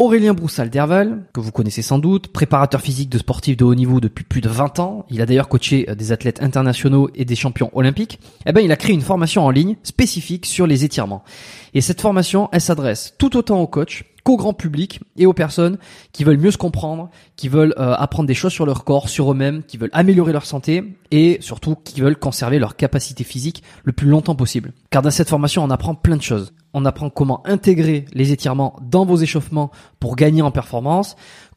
Aurélien Broussal d'Herval, que vous connaissez sans doute, préparateur physique de sportifs de haut niveau depuis plus de 20 ans, il a d'ailleurs coaché euh, des athlètes internationaux et des champions olympiques, eh ben il a créé une formation en ligne spécifique sur les étirements. Et cette formation, elle s'adresse tout autant aux coachs qu'au grand public et aux personnes qui veulent mieux se comprendre, qui veulent euh, apprendre des choses sur leur corps, sur eux-mêmes, qui veulent améliorer leur santé et surtout qui veulent conserver leur capacité physique le plus longtemps possible. Car dans cette formation, on apprend plein de choses. On apprend comment intégrer les étirements dans vos échauffements pour gagner en performance,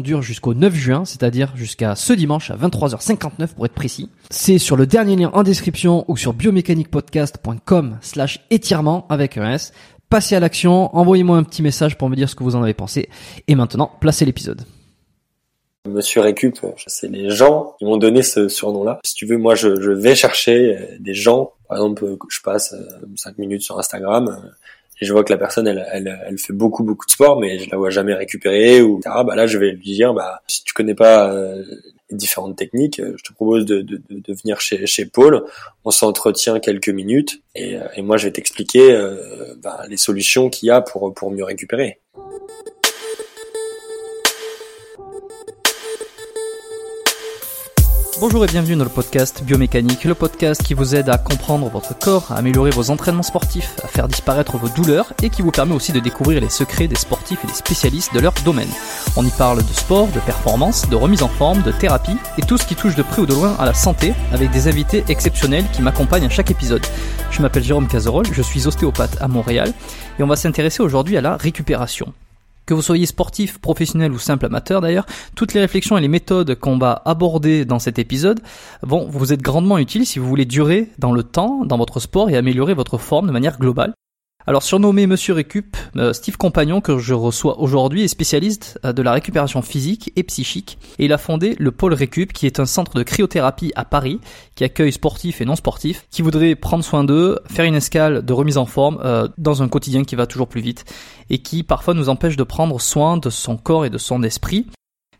dure jusqu'au 9 juin, c'est-à-dire jusqu'à ce dimanche à 23h59 pour être précis. C'est sur le dernier lien en description ou sur biomécaniquepodcast.com slash étirement avec un S. Passez à l'action, envoyez-moi un petit message pour me dire ce que vous en avez pensé. Et maintenant, placez l'épisode. Monsieur Récup, c'est les gens qui m'ont donné ce surnom-là. Si tu veux, moi, je, vais chercher des gens. Par exemple, je passe 5 minutes sur Instagram et je vois que la personne elle, elle, elle, fait beaucoup beaucoup de sport mais je la vois jamais récupérer ou bah là je vais lui dire bah si tu connais pas euh, les différentes techniques euh, je te propose de, de, de venir chez, chez Paul. On s'entretient quelques minutes et, euh, et moi je vais t'expliquer bah, les solutions qu'il y a pour pour mieux récupérer Bonjour et bienvenue dans le podcast Biomécanique, le podcast qui vous aide à comprendre votre corps, à améliorer vos entraînements sportifs, à faire disparaître vos douleurs et qui vous permet aussi de découvrir les secrets des sportifs et des spécialistes de leur domaine. On y parle de sport, de performance, de remise en forme, de thérapie et tout ce qui touche de près ou de loin à la santé avec des invités exceptionnels qui m'accompagnent à chaque épisode. Je m'appelle Jérôme Cazerolle, je suis ostéopathe à Montréal et on va s'intéresser aujourd'hui à la récupération. Que vous soyez sportif, professionnel ou simple amateur d'ailleurs, toutes les réflexions et les méthodes qu'on va aborder dans cet épisode vont vous être grandement utiles si vous voulez durer dans le temps, dans votre sport et améliorer votre forme de manière globale. Alors surnommé Monsieur Récup, euh, Steve Compagnon que je reçois aujourd'hui est spécialiste euh, de la récupération physique et psychique et il a fondé le Pôle Récup qui est un centre de cryothérapie à Paris qui accueille sportifs et non sportifs qui voudraient prendre soin d'eux, faire une escale de remise en forme euh, dans un quotidien qui va toujours plus vite et qui parfois nous empêche de prendre soin de son corps et de son esprit.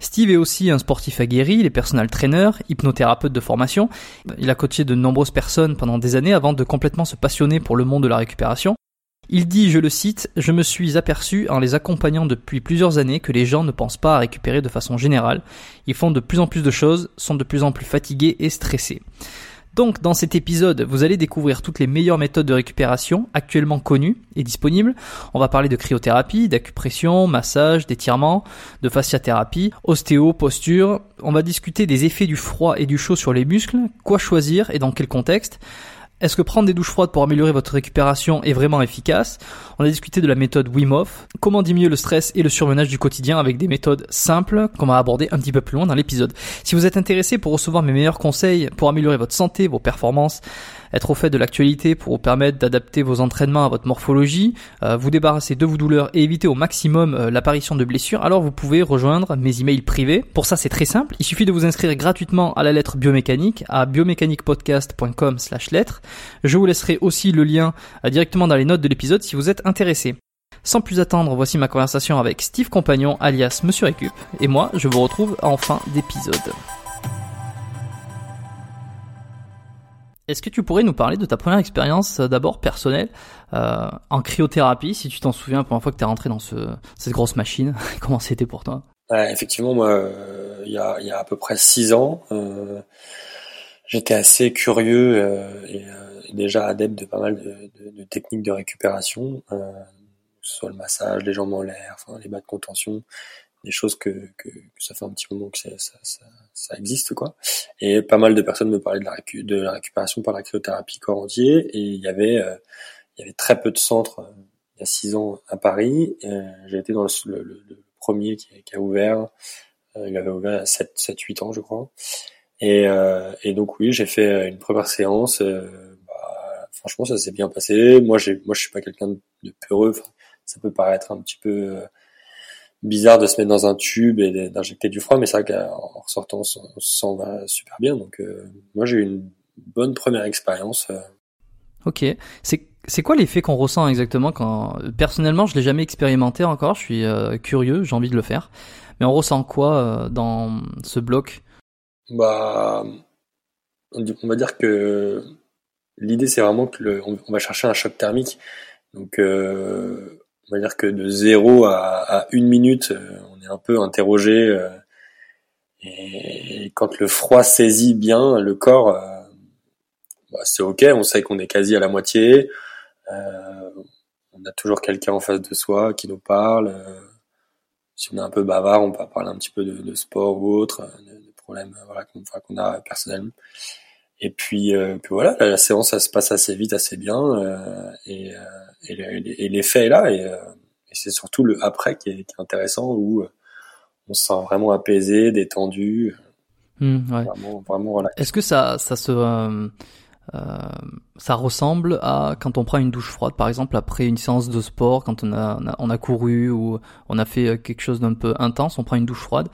Steve est aussi un sportif aguerri, il est personal trainer, hypnothérapeute de formation. Il a coaché de nombreuses personnes pendant des années avant de complètement se passionner pour le monde de la récupération. Il dit, je le cite, Je me suis aperçu en les accompagnant depuis plusieurs années que les gens ne pensent pas à récupérer de façon générale. Ils font de plus en plus de choses, sont de plus en plus fatigués et stressés. Donc dans cet épisode, vous allez découvrir toutes les meilleures méthodes de récupération actuellement connues et disponibles. On va parler de cryothérapie, d'acupression, massage, d'étirement, de fasciathérapie, ostéo, posture. On va discuter des effets du froid et du chaud sur les muscles, quoi choisir et dans quel contexte Est-ce que prendre des douches froides pour améliorer votre récupération est vraiment efficace? On a discuté de la méthode Wim Hof, comment diminuer le stress et le surmenage du quotidien avec des méthodes simples qu'on va aborder un petit peu plus loin dans l'épisode. Si vous êtes intéressé pour recevoir mes meilleurs conseils pour améliorer votre santé, vos performances, être au fait de l'actualité pour vous permettre d'adapter vos entraînements à votre morphologie, euh, vous débarrasser de vos douleurs et éviter au maximum euh, l'apparition de blessures, alors vous pouvez rejoindre mes emails privés. Pour ça, c'est très simple. Il suffit de vous inscrire gratuitement à la lettre biomécanique à biomécaniquepodcast.com slash lettre. Je vous laisserai aussi le lien euh, directement dans les notes de l'épisode si vous êtes intéressé. Sans plus attendre, voici ma conversation avec Steve Compagnon alias Monsieur Récup. Et moi, je vous retrouve en fin d'épisode. Est-ce que tu pourrais nous parler de ta première expérience euh, d'abord personnelle euh, en cryothérapie, si tu t'en souviens, la première fois que tu es rentré dans ce, cette grosse machine, comment c'était pour toi? Effectivement, moi, il y, a, y, a, à peu près six ans, j'étais assez curieux et, déjà adepte de pas mal de, de, de techniques de récupération, ce soit le massage, les jambes en l'air, enfin, les bas de contention, des choses que, que, que, ça fait un petit moment que ça, ça, ça, existe quoi. Et pas mal de personnes me parlaient de la, récupération par la cryothérapie corps entier et il y avait euh, il y avait très peu de centres euh, il y a six ans à Paris. Euh, J'ai été dans le, le, le premier qui, qui, a ouvert. Euh, il avait ouvert à 7 7 8 ans je crois. Et, euh, et donc oui, j'ai fait une première séance. Bah, franchement, ça s'est bien passé. Moi, j'ai moi je suis pas quelqu'un de peureux. Enfin, ça peut paraître un petit peu bizarre de se mettre dans un tube et d'injecter du froid, mais c'est vrai qu'en ressortant, on se sent va super bien. Donc, euh, moi, j'ai eu une bonne première expérience. Euh. Ok. C'est c'est quoi l'effet qu'on ressent exactement quand personnellement je l'ai jamais expérimenté encore, je suis euh, curieux, j'ai envie de le faire. Mais on ressent quoi euh, dans ce bloc? Bah on va dire que l'idée c'est vraiment que le, on, va chercher un choc thermique. Donc euh, on va dire que de 0 à, une minute, euh, on est un peu interrogé. Euh, et quand le froid saisit bien le corps, euh, bah, c'est ok, on sait qu'on est quasi à la moitié. on a toujours quelqu'un en face de soi qui nous parle. si on est un peu bavard, on peut parler un petit peu de, sport ou autre, de, problèmes voilà, qu'on a personnellement. Et puis, euh, puis voilà, la, la, séance, ça se passe assez vite, assez bien, euh, et, et l'effet est là, et, et c'est surtout le après qui est, qui est, intéressant, où on se sent vraiment apaisé, détendu, mmh, ouais. vraiment, vraiment relaxé. Est-ce que ça, ça se, euh, ça ressemble à quand on prend une douche froide, par exemple après une séance de sport, quand on a, on a, couru ou on a fait quelque chose d'un peu intense, on prend une douche froide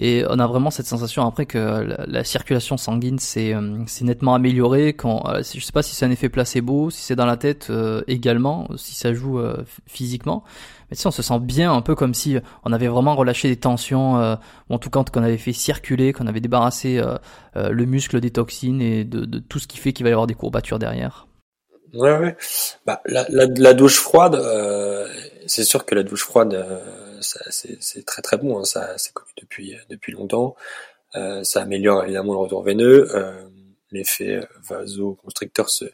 et on a vraiment cette sensation après que la, la circulation sanguine s'est euh, nettement améliorée. Quand euh, je sais pas si c'est un effet placebo, si c'est dans la tête euh, également, si ça joue euh, physiquement. Mais si on se sent bien, un peu comme si on avait vraiment relâché des tensions, ou en tout cas qu'on avait fait circuler, qu'on avait débarrassé le muscle des toxines et de, de tout ce qui fait qu'il va y avoir des courbatures derrière. Ouais, ouais. Bah, la, la, la douche froide, c'est sûr que la douche froide c'est très très bon, hein, ça c'est connu depuis depuis longtemps. Euh, ça améliore évidemment le retour veineux, euh, l'effet vasoconstricteur se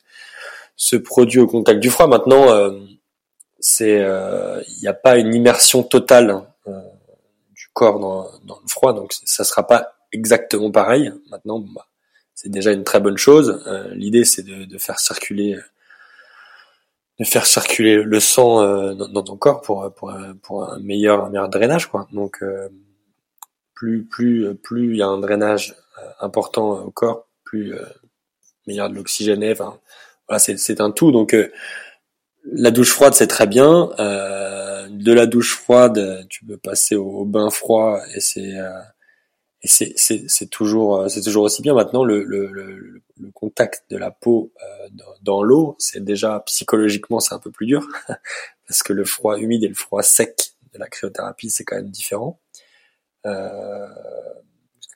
se produit au contact du froid. Maintenant, euh, c'est il n'y a pas une immersion totale du corps dans, dans le froid, donc ça sera pas exactement pareil. Maintenant, bah, c'est déjà une très bonne chose. L'idée, c'est de, de, faire circuler de faire circuler le sang euh, dans, ton corps pour pour pour un meilleur un meilleur drainage quoi. Donc euh, plus plus plus il y a un drainage euh, important au corps, plus meilleur de l'oxygène Enfin voilà, c'est c'est un tout. Donc la douche froide c'est très bien. de la douche froide, tu peux passer au, bain froid et c'est et c'est toujours c'est toujours aussi bien. Maintenant le le, le, le contact de la peau euh, dans, dans l'eau, c'est déjà psychologiquement c'est un peu plus dur parce que le froid humide et le froid sec de la cryothérapie c'est quand même différent. Euh,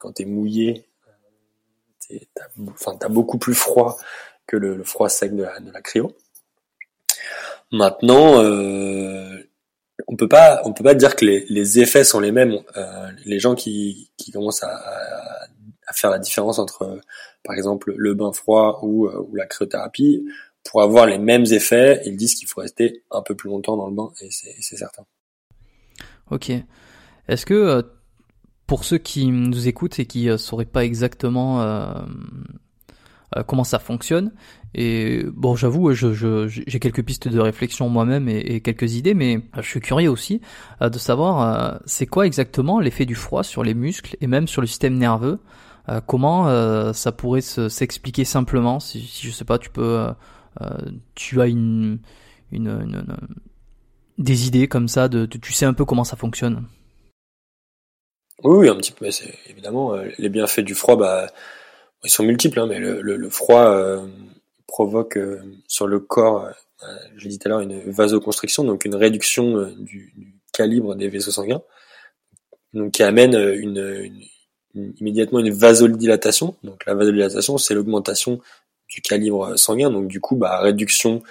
quand t'es mouillé, t'as enfin beaucoup plus froid que le, le froid sec de la, de la cryo. Maintenant, euh, on peut pas on peut pas dire que les, effets sont les mêmes. Euh, les gens qui, qui commencent à, faire la différence entre par exemple le bain froid ou, euh, ou la cryothérapie, pour avoir les mêmes effets, ils disent qu'il faut rester un peu plus longtemps dans le bain, et c'est certain. Ok. Est-ce que euh, pour ceux qui nous écoutent et qui ne euh, sauraient pas exactement comment ça fonctionne. Et bon, j'avoue, je, je, j'ai quelques pistes de réflexion moi-même et, quelques idées, mais je suis curieux aussi de savoir c'est quoi exactement l'effet du froid sur les muscles et même sur le système nerveux. comment ça pourrait s'expliquer simplement si, si, je sais pas, tu peux, tu as une, une, une des idées comme ça, de, tu sais un peu comment ça fonctionne. Oui, un petit peu. Évidemment euh, les bienfaits du froid, bah, ils sont multiples, hein, mais le, le, froid euh, provoque euh, sur le corps, je l'ai dit tout à l'heure, une vasoconstriction, donc une réduction du, du, calibre des vaisseaux sanguins, donc qui amène une, une, immédiatement une vasodilatation. Donc la vasodilatation, c'est l'augmentation du calibre sanguin, donc du coup, bah, réduction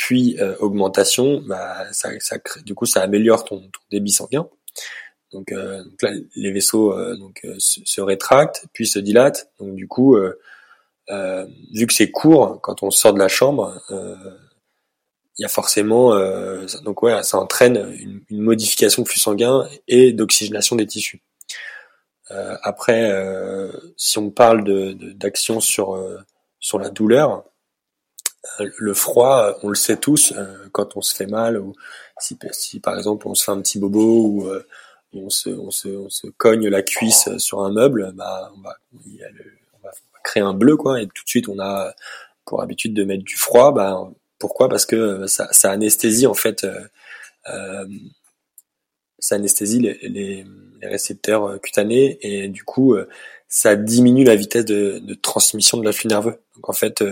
puis euh, augmentation, bah, ça, ça du coup ça améliore ton, ton débit sanguin. Donc, euh, donc là, les vaisseaux euh, donc se, se, rétractent puis se dilatent. Donc du coup, vu que c'est court, quand on sort de la chambre, il y a forcément donc ouais, ça entraîne une, une modification de flux sanguin et d'oxygénation des tissus. après, si on parle de d'action sur sur la douleur, euh, le froid, on le sait tous, euh, quand on se fait mal, ou si, si, par exemple on se fait un petit bobo ou euh, on se, on, se, on se cogne la cuisse sur un meuble, bah, on, va, créer un bleu, quoi, et tout de suite on a pour habitude de mettre du froid. Bah, pourquoi? Parce que ça, anesthésie en fait, euh, ça anesthésie les, les, récepteurs cutanés et du coup ça diminue la vitesse de, de transmission de l'afflux nerveux. Donc en fait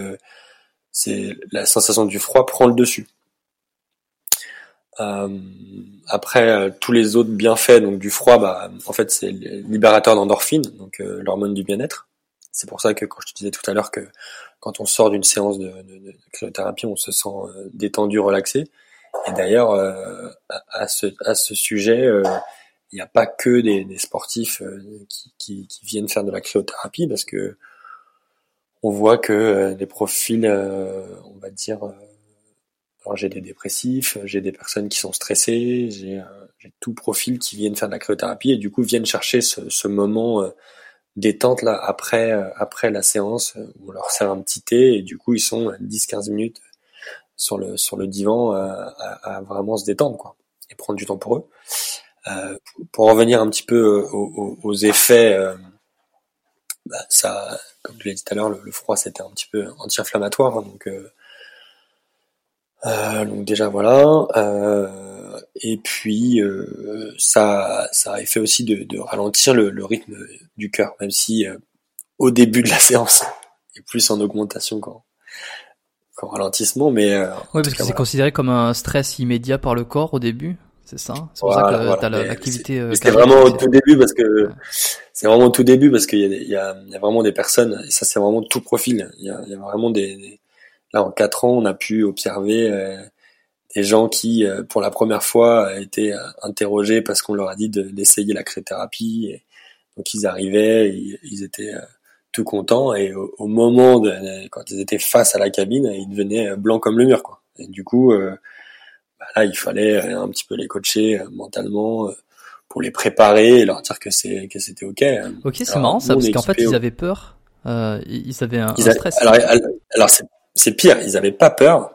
c'est la sensation du froid prend le dessus. Euh, après euh, tous les autres bienfaits donc du froid, bah, en fait c'est libérateur d'endorphine, donc euh, l'hormone du bien-être. C'est pour ça que quand je te disais tout à l'heure que quand on sort d'une séance de, de, de, cryothérapie, on se sent détendu, relaxé. Et d'ailleurs, à, ce, à ce sujet, il n'y a pas que des, des sportifs qui, qui, qui, viennent faire de la cryothérapie, parce que on voit que euh, les profils, euh, on va dire, euh, alors j'ai des dépressifs, j'ai des personnes qui sont stressées, j'ai tout profil qui viennent faire de la cryothérapie et du coup viennent chercher ce, ce moment détente là après après la séance où on leur sert un petit thé et du coup ils sont 10-15 minutes sur le sur le divan à, à, vraiment se détendre quoi et prendre du temps pour eux. Euh, pour revenir un petit peu aux, aux effets bah, ça, comme je l'ai dit tout à l'heure, le, froid c'était un petit peu anti-inflammatoire, hein, donc, euh, euh, donc déjà voilà. Euh, et puis euh, ça, ça a fait aussi de, de ralentir le, le, rythme du cœur, même si euh, au début de la séance est plus en augmentation qu'en ralentissement, mais oui, parce que c'est considéré comme un stress immédiat par le corps au début. C'est ça? C'est pour ça que t'as l'activité. C'était vraiment au tout début parce que c'est vraiment au tout début parce qu'il y, y, y, a vraiment des personnes et ça c'est vraiment tout profil. Il y a, il y a vraiment des, là en quatre ans on a pu observer euh, des gens qui euh, pour la première fois étaient euh, interrogés parce qu'on leur a dit d'essayer la cryothérapie. Et donc ils arrivaient, ils, ils étaient tout contents et au, moment de quand ils étaient face à la cabine, ils devenaient blancs comme le mur quoi. Et du coup bah là il fallait un petit peu les coacher mentalement pour les préparer et leur dire que c'est que c'était ok. Ok, c'est marrant ça parce qu'en fait ils avaient peur, euh, ils avaient un, stress. Alors, alors c'est pire, ils avaient pas peur,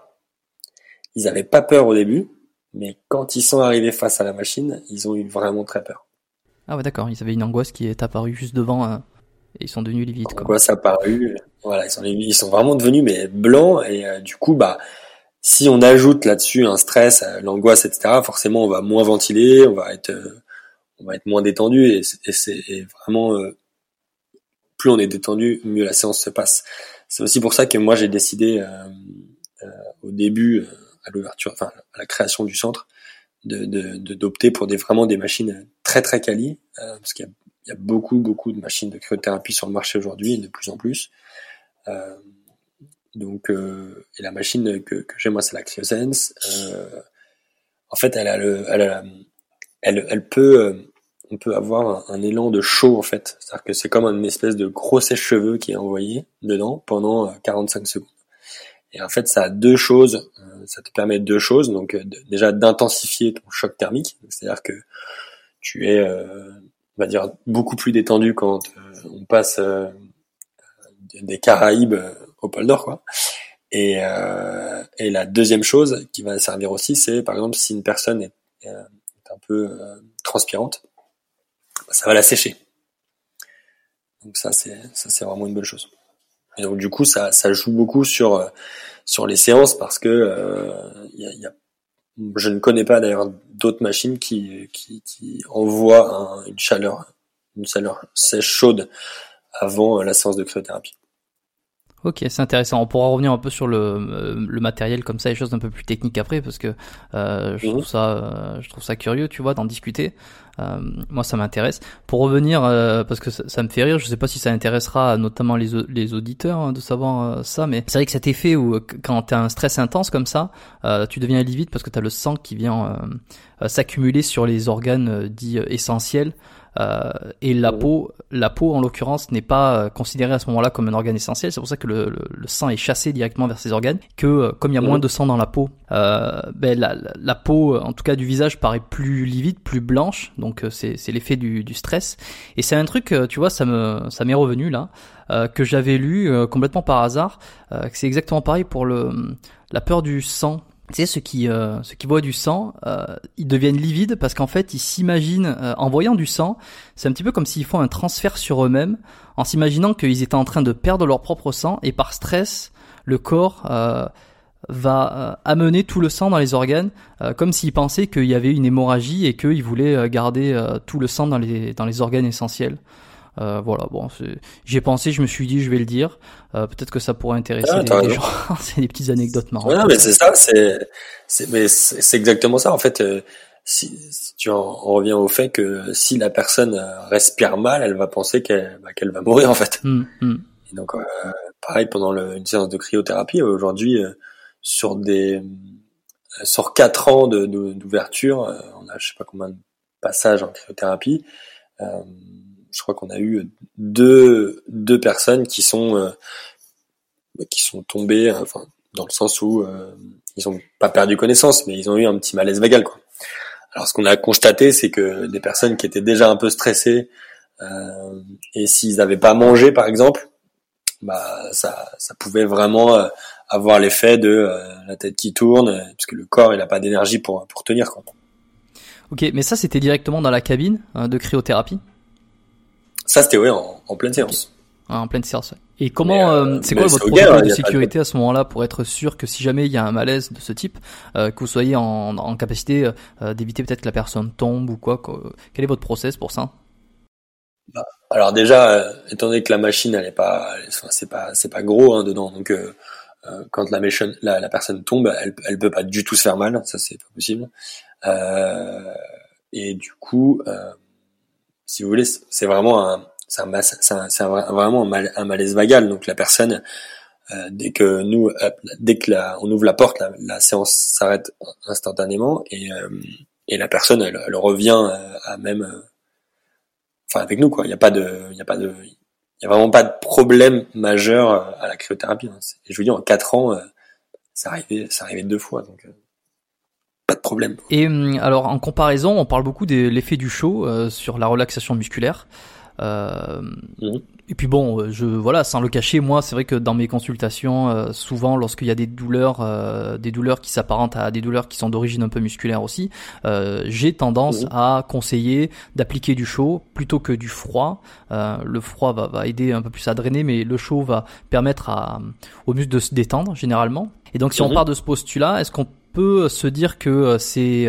ils avaient pas peur au début, mais quand ils sont arrivés face à la machine, ils ont eu vraiment très peur. Ah ouais d'accord, ils avaient une angoisse qui est apparue juste devant euh, et ils sont devenus livides. Quoi. Angoisse apparue, voilà, ils sont ils sont vraiment devenus mais blancs et euh, du coup bah si on ajoute là-dessus un stress, euh, l'angoisse, etc., forcément on va moins ventiler, on va être on va être moins détendu et, c'est vraiment euh, plus on est détendu, mieux la séance se passe. C'est aussi pour ça que moi j'ai décidé euh, euh, au début, à l'ouverture, enfin à la création du centre, de d'opter pour des vraiment des machines très très quali, parce qu'il y, a, beaucoup beaucoup de machines de cryothérapie sur le marché aujourd'hui, de plus en plus. donc et la machine que, que j'ai moi c'est la CryoSense. en fait, elle a le, elle a elle, elle peut, euh, on peut avoir un, élan de chaud en fait. C'est-à-dire que c'est comme une espèce de gros sèche-cheveux qui est envoyé dedans pendant 45 euh, secondes. Et en fait, ça a deux choses. Euh, ça te permet deux choses. Donc déjà d'intensifier ton choc thermique. C'est-à-dire que tu es, on va dire, beaucoup plus détendu quand on passe des Caraïbes au pôle Nord, quoi. Et, la deuxième chose qui va servir aussi, c'est par exemple si une personne est un peu transpirante, ça va la sécher. Donc ça, c'est ça, c'est vraiment une bonne chose. Et donc du coup, ça, joue beaucoup sur sur les séances parce que euh, je ne connais pas d'ailleurs d'autres machines qui, qui, envoient un, une chaleur une chaleur sèche chaude avant la séance de cryothérapie. Ok, c'est intéressant. On pourra revenir un peu sur le, euh, le matériel comme ça, les choses un peu plus techniques après, parce que euh, je trouve mhm. ça, euh, je trouve ça curieux, tu vois, d'en discuter. Euh, moi, ça m'intéresse. Pour revenir, euh, parce que ça, ça, me fait rire, je sais pas si ça intéressera notamment les, les auditeurs hein, de savoir ça, mais c'est vrai que cet effet où quand tu as un stress intense comme ça, tu deviens livide parce que tu as le sang qui vient s'accumuler sur les organes dits essentiels. Euh, et la peau, la peau en l'occurrence n'est pas euh, considérée à ce moment-là comme un organe essentiel. C'est pour ça que le, le, sang est chassé directement vers ces organes. Que euh, comme il y a moins de sang dans la peau, euh, ben la, la, peau, en tout cas du visage, paraît plus livide, plus blanche. Donc c'est, l'effet du, du stress. Et c'est un truc, tu vois, ça me ça m'est revenu là. que j'avais lu complètement par hasard, que c'est exactement pareil pour le la peur du sang tu sais, ceux qui, euh, ceux qui voient du sang, euh, ils deviennent livides parce qu'en fait, ils s'imaginent, euh, en voyant du sang, c'est un petit peu comme s'ils font un transfert sur eux-mêmes, en s'imaginant qu'ils étaient en train de perdre leur propre sang, et par stress, le corps euh, va amener tout le sang dans les organes, comme s'ils pensaient qu'il y avait une hémorragie et qu'ils voulaient garder tout le sang dans les, dans les organes essentiels. Euh, voilà, bon, j'ai pensé, je me suis dit, je vais le dire. Euh, peut-être que ça pourrait intéresser ah, les, gens. c'est des petites anecdotes marrantes. Ouais, mais c'est ça, c'est, mais c'est exactement ça. En fait, euh, si, si, tu en, reviens au fait que si la personne respire mal, elle va penser qu'elle, bah, qu'elle va mourir en fait. Hum. Et donc, pareil pendant le, une séance de cryothérapie aujourd'hui, sur des sur quatre ans de, d'ouverture, on a je sais pas combien de passages en cryothérapie. Euh, je crois qu'on a eu deux deux personnes qui sont euh, qui sont tombées, enfin dans le sens où euh, ils ont pas perdu connaissance, mais ils ont eu un petit malaise vagal quoi. Alors ce qu'on a constaté, c'est que des personnes qui étaient déjà un peu stressées euh, et s'ils n'avaient pas mangé par exemple, bah ça ça pouvait vraiment euh, avoir l'effet de la tête qui tourne parce que le corps il a pas d'énergie pour pour tenir quoi. Ok, mais ça c'était directement dans la cabine de cryothérapie? Ça, c'était oui, en, en, pleine séance. en pleine séance. Et comment, euh, euh, c'est quoi votre protocole de sécurité à ce moment-là pour être sûr que si jamais il y a un malaise de ce type, euh, que vous soyez en, en capacité euh, d'éviter peut-être que la personne tombe ou quoi Quel est votre process pour ça? Bah, Alors déjà, étant donné que la machine, elle est pas, c'est pas, c'est pas gros hein, dedans, donc quand la, machine, la, la, personne tombe, elle, elle peut pas du tout se faire mal, ça c'est pas possible. et du coup si vous voulez, c'est vraiment un, c'est un, vraiment un, malaise vagal. Donc la personne, euh, dès que nous, euh, dès que la, on ouvre la porte, la, séance s'arrête instantanément et, euh, et la personne, elle, elle revient à même, enfin avec nous quoi. Il n'y a pas de, il y a pas de, il y a vraiment pas de problème majeur à la cryothérapie. Hein. Je veux dire, en quatre ans, ça arrivait, ça arrivait deux fois. Donc pas de problème. Et hum, alors en comparaison, on parle beaucoup de l'effet du chaud euh, sur la relaxation musculaire. Euh, mhm. Et puis bon, euh, je voilà, sans le cacher, moi, c'est vrai que dans mes consultations, euh, souvent, lorsqu'il y a des douleurs, euh, des douleurs qui s'apparentent à des douleurs qui sont d'origine un peu musculaire aussi, j'ai tendance mhm. à conseiller d'appliquer du chaud plutôt que du froid. le froid va, va, aider un peu plus à drainer, mais le chaud va permettre à, aux muscles de se détendre généralement. Et donc, si on mhm. part de ce postulat, est-ce qu'on peut se dire que c'est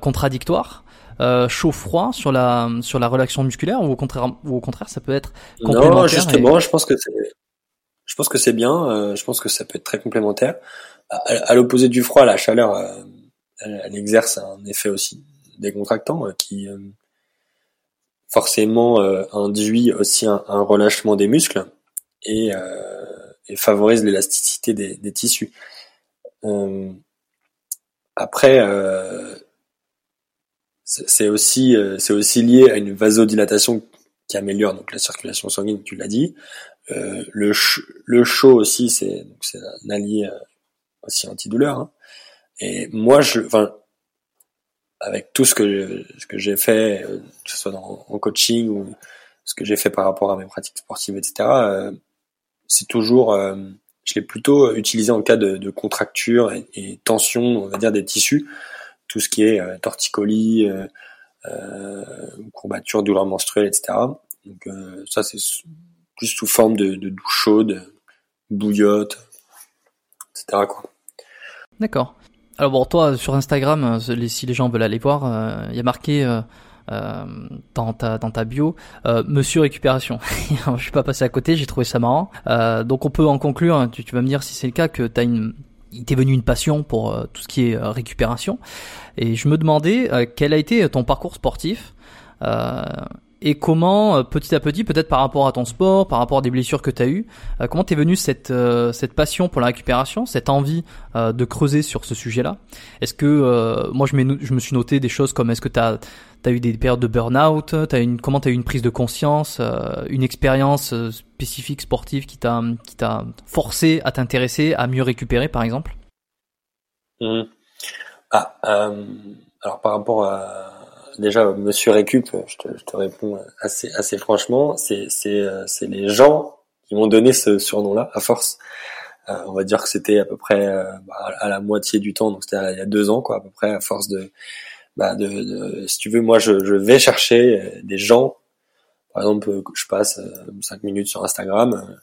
contradictoire euh, chaud-froid sur la sur la relaxation musculaire ou au contraire ou au contraire ça peut être complémentaire Non, justement, je pense que c'est je pense que c'est bien. Euh, je pense que ça peut être très complémentaire. À, l'opposé du froid, la chaleur, euh, elle, exerce un effet aussi décontractant qui forcément induit aussi un, relâchement des muscles et, et favorise l'élasticité des, des, tissus. Après, c'est aussi euh, c'est aussi lié à une vasodilatation qui améliore donc la circulation sanguine, tu l'as dit. Euh, le le chaud aussi, c'est c'est un allié euh, aussi antidouleur. Hein. Et moi, je, enfin, avec tout ce que ce que j'ai fait, euh, que ce soit en coaching ou ce que j'ai fait par rapport à mes pratiques sportives, etc. c'est toujours, je l'ai plutôt utilisé en cas de, de contracture et, tension, on va dire des tissus, tout ce qui est torticolis, courbature, douleur menstruelle, etc. Donc ça c'est plus sous forme de, douche chaude, bouillotte, etc. D'accord. Alors bon, toi sur Instagram, si les gens veulent aller voir, il y a marqué euh, dans ta dans ta bio, euh, Monsieur récupération. je suis pas passé à côté, j'ai trouvé ça marrant. Euh, donc on peut en conclure. Hein, tu, vas me dire si c'est le cas que t'as une il t'est venu une passion pour tout ce qui est récupération. Et je me demandais quel a été ton parcours sportif et comment euh, petit à petit, peut-être par rapport à ton sport, par rapport à des blessures que tu as eues, euh, comment t'es venu cette euh, cette passion pour la récupération, cette envie de creuser sur ce sujet-là? Est-ce que moi je, me suis noté des choses comme est-ce que tu as T'as eu des périodes de burn-out, as une, comment t'as eu une prise de conscience, une expérience spécifique sportive qui t'a forcé à t'intéresser à mieux récupérer, par exemple? Mmh. Ah, alors par rapport à déjà, Monsieur Récup, je te, je te, réponds assez, assez franchement, euh, c'est les gens qui m'ont donné ce surnom-là, à force. Euh, on va dire que c'était à peu près euh, bah, à la moitié du temps, donc c'était il y a deux ans, quoi, à peu près, à force de, bah, de, de si tu veux, moi, je, je, vais chercher des gens. Par exemple, je passe cinq minutes sur Instagram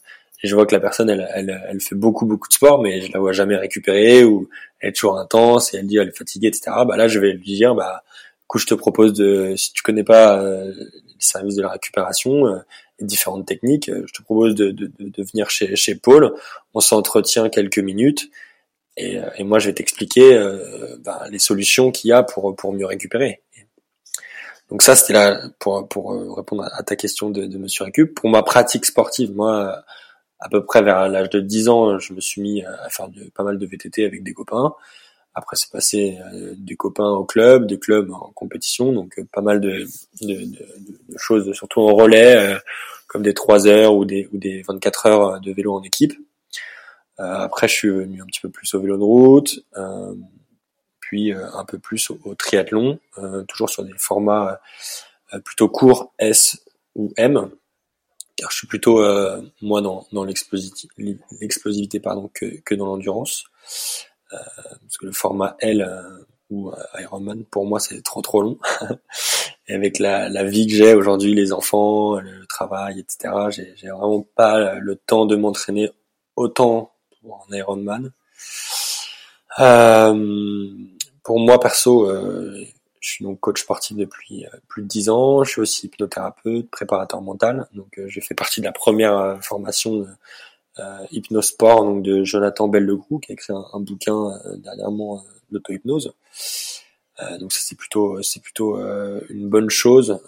et je vois que la personne, elle, elle, elle, fait beaucoup, beaucoup de sport, mais je la vois jamais récupérer ou elle est toujours intense et elle dit elle est fatiguée, etc. Bah là, je vais lui dire, bah coup, je te propose de, si tu connais pas euh, les services de la récupération, euh, et différentes techniques, euh, je te propose de, de, de, venir chez, chez Paul. On s'entretient quelques minutes et, et moi, je vais t'expliquer bah, les solutions qu'il y a pour pour mieux récupérer. Donc ça, c'était là pour pour répondre à ta question de, de Monsieur Récup. Pour ma pratique sportive, moi, à peu près vers l'âge de 10 ans, je me suis mis à faire de, pas mal de VTT avec des copains. Après, c'est passé euh, des copains au club, des clubs en compétition, donc euh, pas mal de, de, de, de, choses, surtout en relais, euh, comme des 3 heures ou des, ou des 24 heures de vélo en équipe. après, je suis venu un petit peu plus au vélo de route, puis un peu plus au, triathlon, toujours sur des formats plutôt courts S ou M, car je suis plutôt moi dans, dans l'explosivité pardon que, que dans l'endurance. Parce que le format L euh, ou euh, Ironman pour moi c'est trop trop long et avec la, la vie que j'ai aujourd'hui les enfants le travail etc j'ai, j'ai vraiment pas le temps de m'entraîner autant pour un Ironman euh, pour moi perso euh, je suis donc coach sportif depuis plus de dix ans. Je suis aussi hypnothérapeute, préparateur mental. Donc, j'ai fait partie de la première formation Hypnosport donc de Jonathan Bellegroux qui a écrit un, bouquin euh, dernièrement euh, l'auto-hypnose. donc ça c'est plutôt c'est plutôt une bonne chose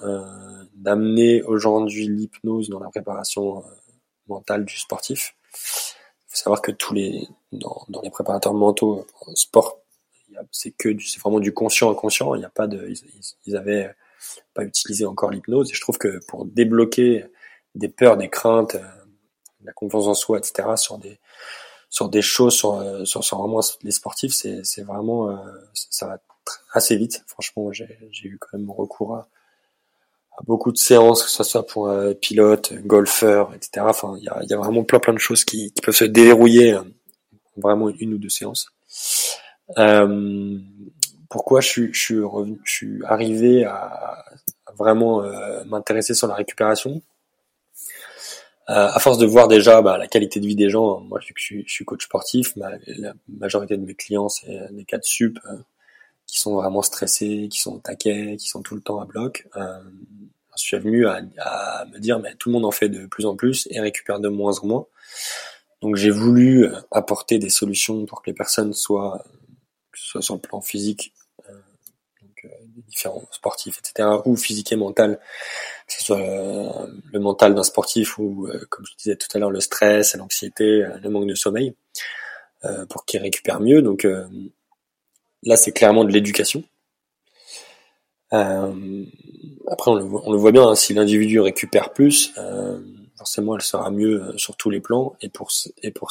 d'amener aujourd'hui l'hypnose dans la préparation mentale du sportif. Il faut savoir que tous les dans, dans les préparateurs mentaux sport c'est que c'est vraiment du conscient inconscient il n'y a pas de ils, ils, avaient pas utilisé encore l'hypnose et je trouve que pour débloquer des peurs des craintes la confiance en soi, etc. sur des sur des choses sur euh, sur, sur vraiment les sportifs, c'est c'est vraiment euh, ça va assez vite. Franchement, j'ai j'ai eu quand même recours à, beaucoup de séances, que ce soit pour euh, pilote, golfeur, etc. Enfin, il y a, y a vraiment plein plein de choses qui, qui peuvent se déverrouiller vraiment une ou deux séances. Euh, pourquoi je suis, je suis revenu, je suis arrivé à, à vraiment m'intéresser sur la récupération? Euh, à force de voir déjà bah, la qualité de vie des gens, moi je suis, coach sportif, bah, la majorité de mes clients c'est des cas de sup euh, qui sont vraiment stressés, qui sont taquets, qui sont tout le temps à bloc. Euh, je suis venu à, à, me dire mais tout le monde en fait de plus en plus et récupère de moins en moins. Donc j'ai voulu apporter des solutions pour que les personnes soient, que ce soit sur le plan physique, différents sportifs, etc., ou physique et mental, que ce soit euh, le mental d'un sportif ou, euh, comme je disais tout à l'heure, le stress, l'anxiété, euh, le manque de sommeil, pour qu'il récupère mieux. Donc là, c'est clairement de l'éducation. après, on le, voit, bien, hein, si l'individu récupère plus, forcément, elle sera mieux sur tous les plans. Et pour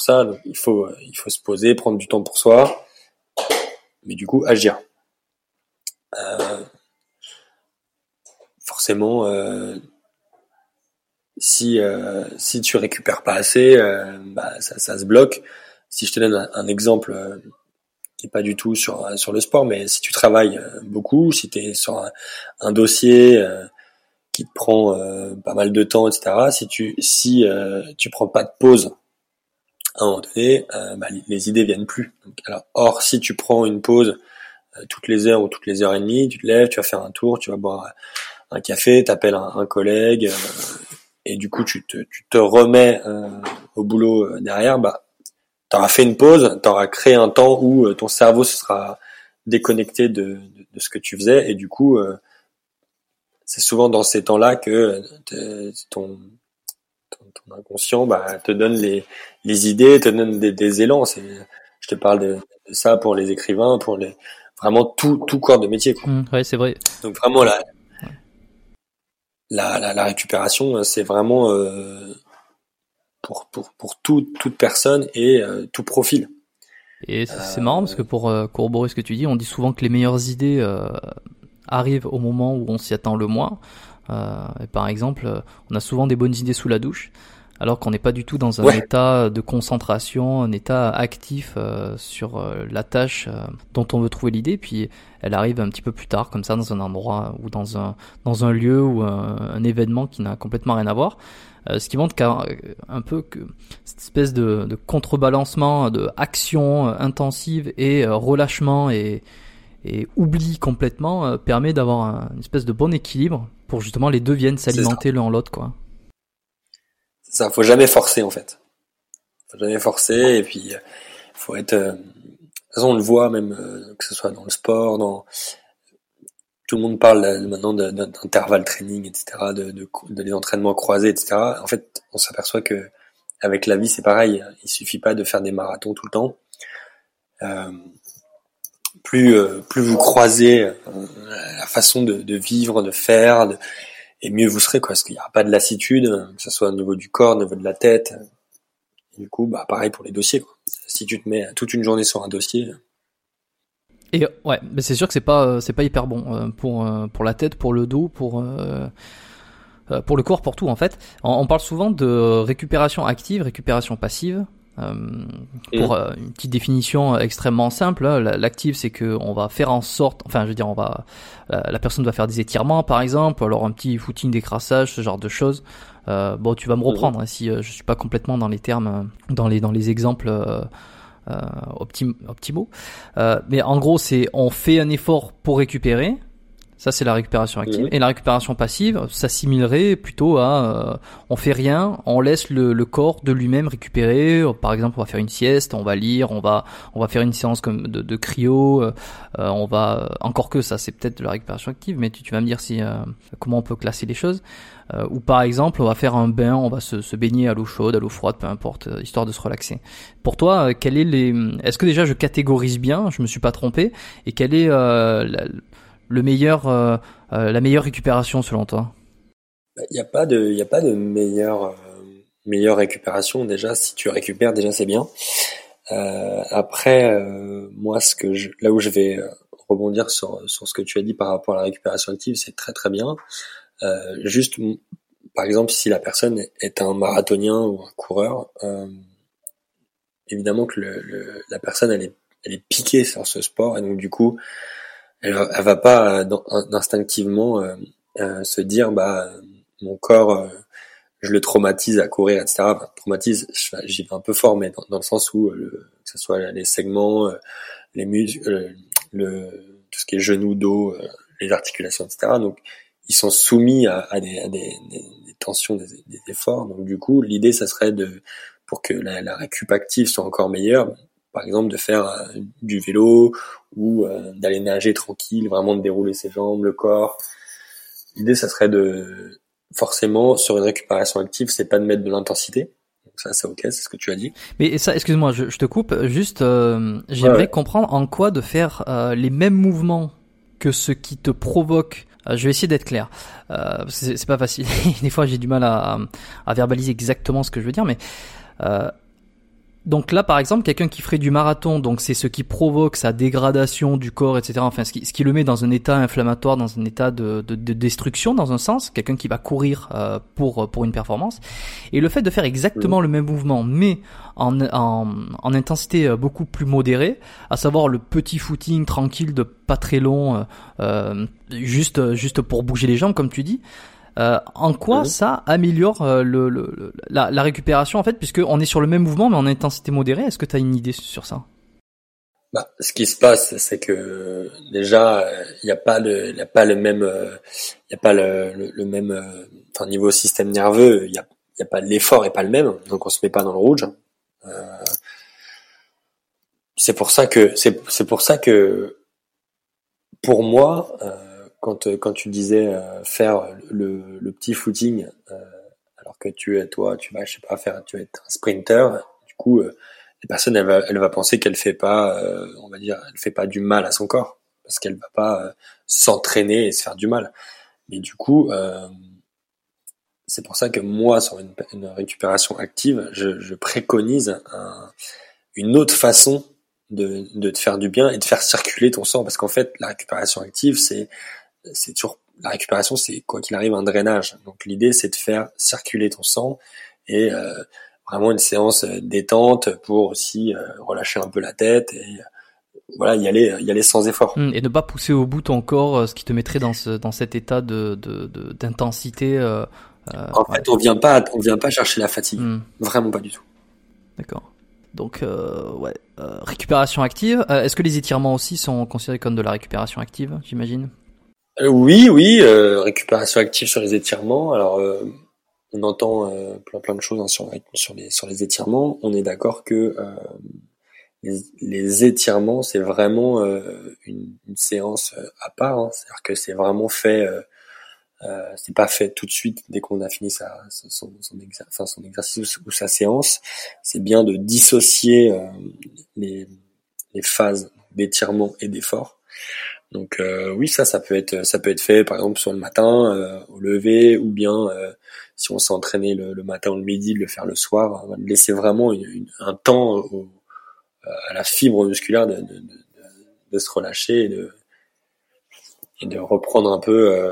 ça, il faut se poser, prendre du temps pour soi, mais du coup agir. Forcément, euh, si si tu récupères pas assez, bah, ça, se bloque. Si je te donne un, exemple qui est pas du tout sur sur le sport, mais si tu travailles beaucoup, si tu es sur un, dossier qui te prend pas mal de temps, etc. Si tu si tu prends pas de pause à un moment donné, euh, bah, les idées viennent plus. Alors, or, si tu prends une pause euh, toutes les heures ou toutes les heures et demie, tu te lèves, tu vas faire un tour, tu vas boire un café, t'appelles un, un collègue, euh, et du coup, tu te, tu te remets au boulot derrière, bah, t'auras fait une pause, t'auras créé un temps où ton cerveau se sera déconnecté de, de, de, ce que tu faisais, et du coup, c'est souvent dans ces temps-là que ton ton inconscient bah, te donne les, les idées, te donne des, des élans. C'est, je te parle de, ça pour les écrivains, pour les vraiment tout tout corps de métier. Quoi. Mmh, ouais, c'est vrai. Donc vraiment la la, la, la récupération, c'est vraiment euh, pour pour pour tout, toute personne et euh, tout profil. Et c'est marrant parce que pour euh, corroborer ce que tu dis, on dit souvent que les meilleures idées euh, arrivent au moment où on s'y attend le moins. Euh, par exemple, on a souvent des bonnes idées sous la douche, alors qu'on n'est pas du tout dans un état de concentration, un état actif euh, sur euh, la tâche dont on veut trouver l'idée, puis elle arrive un petit peu plus tard, comme ça, dans un endroit ou dans un dans un lieu ou un, événement qui n'a complètement rien à voir. ce qui montre qu'un un peu que cette espèce de, de contrebalancement de action intensive et relâchement et, et oubli complètement permet d'avoir une espèce de bon équilibre pour justement les deux viennent s'alimenter l'un l'autre quoi. Ça, faut jamais forcer en fait. Faut jamais forcer et puis faut être euh, de toute façon on le voit même euh, que ce soit dans le sport, dans tout le monde parle euh, maintenant d'intervalle training, etc., de, de, de, entraînements croisés, etc. En fait, on s'aperçoit que avec la vie, c'est pareil. Il suffit pas de faire des marathons tout le temps. Euh, plus euh, plus vous croisez euh, la façon de, de, vivre, de faire, de, et mieux vous serez quoi, parce qu'il n'y aura pas de lassitude, que ce soit au niveau du corps, au niveau de la tête. du coup, bah pareil pour les dossiers. Quoi. Si tu te mets toute une journée sur un dossier. Et ouais, mais c'est sûr que c'est pas euh, c'est pas hyper bon pour pour la tête, pour le dos, pour pour le corps, pour tout en fait. On, parle souvent de récupération active, récupération passive. Euh, pour euh, une petite définition extrêmement simple, hein, l'active c'est que on va faire en sorte, enfin je veux dire on va, la, personne va faire des étirements par exemple, alors un petit footing d'écrassage, ce genre de choses. Euh, bon, tu vas me reprendre hein, si je suis pas complètement dans les termes, dans les dans les exemples euh, optimaux. mais en gros, c'est on fait un effort pour récupérer, ça, c'est la récupération active. Et la récupération passive s'assimilerait plutôt à euh, on fait rien, on laisse le, le corps de lui-même récupérer. Par exemple, on va faire une sieste, on va lire, on va on va faire une séance comme de, de cryo. Euh, on va encore que ça, c'est peut-être de la récupération active, mais tu, tu vas me dire si euh, comment on peut classer les choses. ou par exemple, on va faire un bain, on va se, se baigner à l'eau chaude, à l'eau froide, peu importe, histoire de se relaxer. Pour toi, quel est les Est-ce que déjà je catégorise bien Je me suis pas trompé. Et quelle est la, le meilleur, euh, euh, la meilleure récupération selon toi? Il n'y a pas de, il a pas de meilleure, euh, meilleure récupération déjà. Si tu récupères déjà c'est bien. après, moi, ce que là où je vais rebondir sur, sur ce que tu as dit par rapport à la récupération active, c'est très très bien. juste, par exemple, si la personne est un marathonien ou un coureur, évidemment que la personne elle est, elle est piquée sur ce sport et donc du coup, elle, elle va pas euh, instinctivement euh, euh, se dire bah mon corps je le traumatise à courir etc traumatise j'y vais un peu fort mais dans, le sens où que ce soit les segments les muscles le tout ce qui est genoux dos les articulations etc donc ils sont soumis à, des, à des, des, tensions des, des, efforts. Donc du coup l'idée ça serait de pour que la, la récup active soit encore meilleure par exemple de faire euh, du vélo ou euh, d'aller nager tranquille, vraiment de dérouler ses jambes, le corps. L'idée, ça serait de forcément sur une récupération active, c'est pas de mettre de l'intensité. Donc ça, c'est ok, c'est ce que tu as dit. Mais ça, excuse-moi, je, te coupe. Juste, euh, j'aimerais comprendre en quoi de faire les mêmes mouvements que ce qui te provoque je vais essayer d'être clair. Euh, c'est pas facile. Des fois, j'ai du mal à, à, verbaliser exactement ce que je veux dire, mais donc là, par exemple, quelqu'un qui ferait du marathon, donc c'est ce qui provoque sa dégradation du corps, etc. Enfin, ce qui, ce qui le met dans un état inflammatoire, dans un état de, de, de destruction, dans un sens. Quelqu'un qui va courir euh, pour pour une performance. Et le fait de faire exactement le même mouvement, mais en, en, en, intensité euh, beaucoup plus modérée, à savoir le petit footing tranquille de pas très long, euh, euh juste juste pour bouger les jambes, comme tu dis. Euh, en quoi mhm. ça améliore euh, le, le, la, la, récupération en fait, puisque on est sur le même mouvement mais en intensité modérée Est-ce que tu as une idée sur ça? Bah, ce qui se passe, c'est que déjà, il n'y a pas le, il a pas le même, il y a pas le, le, même, enfin niveau système nerveux, il y a, y a pas l'effort est pas le même, donc on se met pas dans le rouge. Euh, c'est pour ça que c'est, c'est pour ça que pour moi. Euh, quand, euh, quand tu disais euh, faire le, le, petit footing, euh, alors que tu es toi, tu vas, je sais pas, faire, tu être un sprinter, du coup, euh, la personne, elle va, elle va penser qu'elle fait pas, on va dire, elle fait pas du mal à son corps, parce qu'elle va pas s'entraîner et se faire du mal. Mais du coup, c'est pour ça que moi, sur une, une récupération active, je, je préconise un, une autre façon de, de te faire du bien et de faire circuler ton sang, parce qu'en fait, la récupération active, c'est c'est toujours la récupération, c'est quoi qu'il arrive un drainage. Donc l'idée c'est de faire circuler ton sang et euh, vraiment une séance euh, détente pour aussi euh, relâcher un peu la tête et voilà y aller y aller sans effort. Mmh, et ne pas pousser au bout ton corps, ce qui te mettrait dans ce dans cet état de d'intensité. De, en fait, on vient pas on vient pas chercher la fatigue, mmh. vraiment pas du tout. D'accord. Donc ouais, récupération active. Est-ce que les étirements aussi sont considérés comme de la récupération active, j'imagine? euh, oui, oui, euh, récupération active sur les étirements. Alors, euh, on entend plein plein de choses hein, sur, les sur les étirements. On est d'accord que les, étirements, c'est vraiment une, séance à part. Hein. C'est-à-dire que c'est vraiment fait. c'est pas fait tout de suite dès qu'on a fini son exercice ou sa séance. C'est bien de dissocier les, les phases d'étirement et d'effort. Donc euh, oui, ça, ça peut être, ça peut être fait par exemple sur le matin euh, au lever, ou bien euh, si on s'est entraîné le, matin ou le midi, de le faire le soir. laisser vraiment un temps à la fibre musculaire de, de, de, de se relâcher et de, et de reprendre un peu.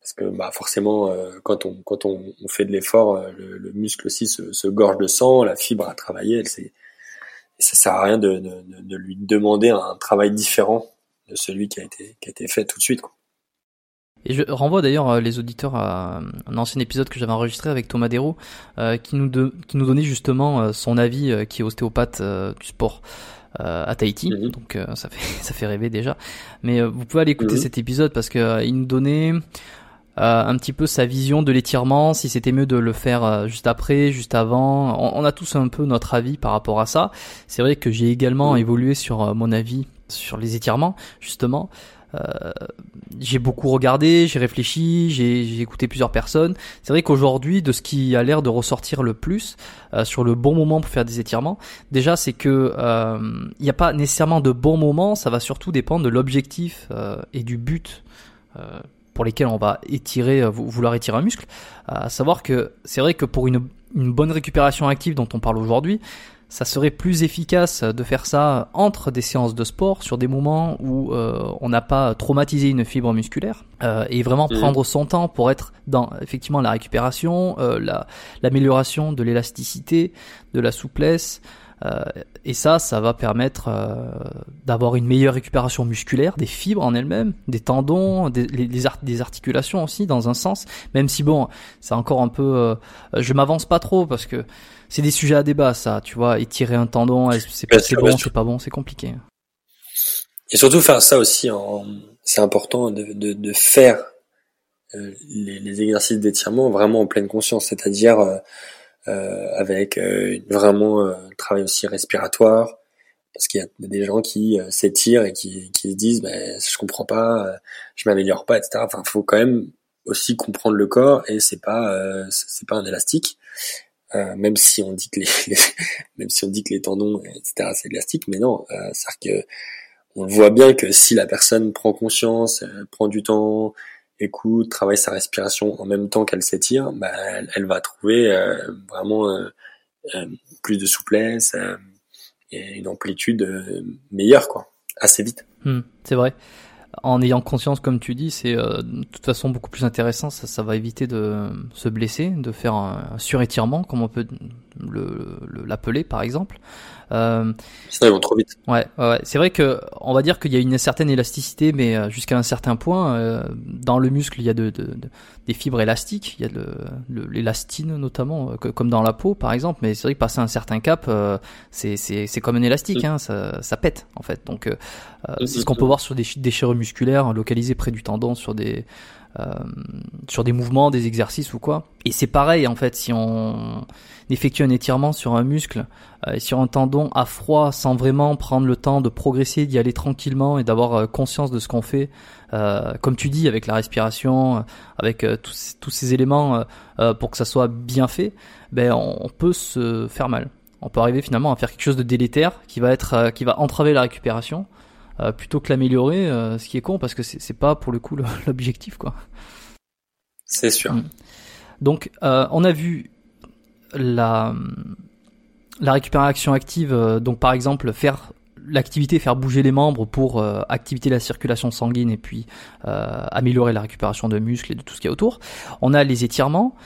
parce que bah forcément, quand on quand on, fait de l'effort, le, le, muscle aussi se, se, gorge de sang, la fibre a travaillé, elle s'est ça sert à rien de, de, de, lui demander un travail différent de celui qui a été qui a été fait tout de suite. Quoi. Et je renvoie d'ailleurs euh, les auditeurs à un ancien épisode que j'avais enregistré avec Thomas Dero, euh, qui nous qui nous donnait justement euh, son avis, qui est ostéopathe du sport à Tahiti. Mhm. Donc ça fait ça fait rêver déjà. Mais vous pouvez aller écouter mhm. cet épisode parce que il nous donnait un petit peu sa vision de l'étirement, si c'était mieux de le faire juste après, juste avant. On, on, a tous un peu notre avis par rapport à ça. C'est vrai que j'ai également évolué sur mon avis sur les étirements, justement. Euh, j'ai beaucoup regardé, j'ai réfléchi, j'ai écouté plusieurs personnes. C'est vrai qu'aujourd'hui, de ce qui a l'air de ressortir le plus euh, sur le bon moment pour faire des étirements, déjà c'est que euh, il n'y a pas nécessairement de bon moment, ça va surtout dépendre de l'objectif et du but pour lesquels on va étirer, vouloir étirer un muscle. À savoir que c'est vrai que pour une, une bonne récupération active dont on parle aujourd'hui, ça serait plus efficace de faire ça entre des séances de sport sur des moments où euh, on n'a pas traumatisé une fibre musculaire euh, et vraiment mmh. prendre son temps pour être dans effectivement la récupération, euh, la l'amélioration de l'élasticité, de la souplesse. Et ça, ça va permettre d'avoir une meilleure récupération musculaire des fibres en elles-mêmes, des tendons, des, les, des articulations aussi dans un sens. Même si bon, c'est encore un peu, je m'avance pas trop parce que c'est des sujets à débat, ça, tu vois, étirer un tendon, c'est bon, c'est pas bon, c'est compliqué. Et surtout faire ça aussi, c'est important de, de, de faire euh, les, les, exercices d'étirement vraiment en pleine conscience, c'est-à-dire euh, euh avec euh, vraiment un travail aussi respiratoire, parce qu'il y a des gens qui s'étirent et qui, qui se disent, ben, je comprends pas, je m'améliore pas, etc. Enfin, faut quand même aussi comprendre le corps et c'est pas c'est pas un élastique euh, même si on dit que les, même si on dit que les tendons etc c'est élastique mais non euh, c'est que on voit bien que si la personne prend conscience euh, prend du temps écoute travaille sa respiration en même temps qu'elle s'étire bah, elle, va trouver euh, vraiment plus de souplesse et une amplitude meilleure, quoi, assez vite. Hmm, c'est vrai en ayant conscience, comme tu dis, c'est euh, de toute façon beaucoup plus intéressant. Ça, ça va éviter de se blesser, de faire un, surétirement, comme on peut l'appeler le, par exemple. Euh, ça, ils vont trop vite. Ouais, ouais. c'est vrai que on va dire qu'il y a une certaine élasticité, mais euh, jusqu'à un certain point, euh, dans le muscle, il y a de, de, de, des fibres élastiques, il y a de l'élastine notamment, comme dans la peau par exemple. Mais c'est vrai que passer un certain cap, c'est c'est comme un élastique, hein, ça, ça pète en fait. Donc c'est ce qu'on peut voir sur des déchirures musculaires localisées près du tendon, sur des euh, sur des mouvements, des exercices ou quoi. Et c'est pareil en fait, si on effectue un étirement sur un muscle, euh, sur un tendon à froid, sans vraiment prendre le temps de progresser, d'y aller tranquillement et d'avoir euh, conscience de ce qu'on fait, euh, comme tu dis, avec la respiration, avec tous, tous, ces éléments pour que ça soit bien fait, ben on, peut se faire mal. On peut arriver finalement à faire quelque chose de délétère qui va être, qui va entraver la récupération. Euh, plutôt que l'améliorer, euh, ce qui est con parce que c'est pas pour le coup l'objectif quoi. C'est sûr. Mm. Donc euh, on a vu la la récupération active, donc par exemple faire l'activité, faire bouger les membres pour activer la circulation sanguine et puis améliorer la récupération de muscles et de tout ce qui est autour. On a les étirements.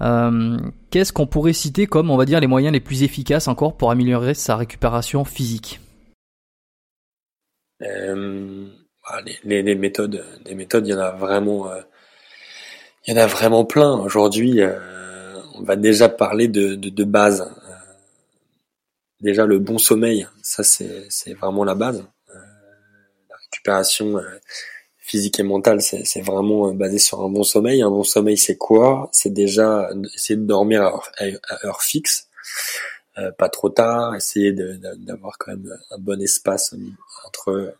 Qu'est-ce qu'on pourrait citer comme, on va dire, les moyens les plus efficaces encore pour améliorer sa récupération physique? Euh, les, les, méthodes, des méthodes, il y en a vraiment, euh, il y en a vraiment plein. Aujourd'hui, euh, on va déjà parler de, de, de base. Euh, déjà le bon sommeil, ça c'est, vraiment la base. la récupération physique et mentale, c'est, vraiment basé sur un bon sommeil. Un bon sommeil, c'est quoi? C'est déjà essayer de dormir à heure, fixe. Euh, pas trop tard, essayer d'avoir quand même un bon espace entre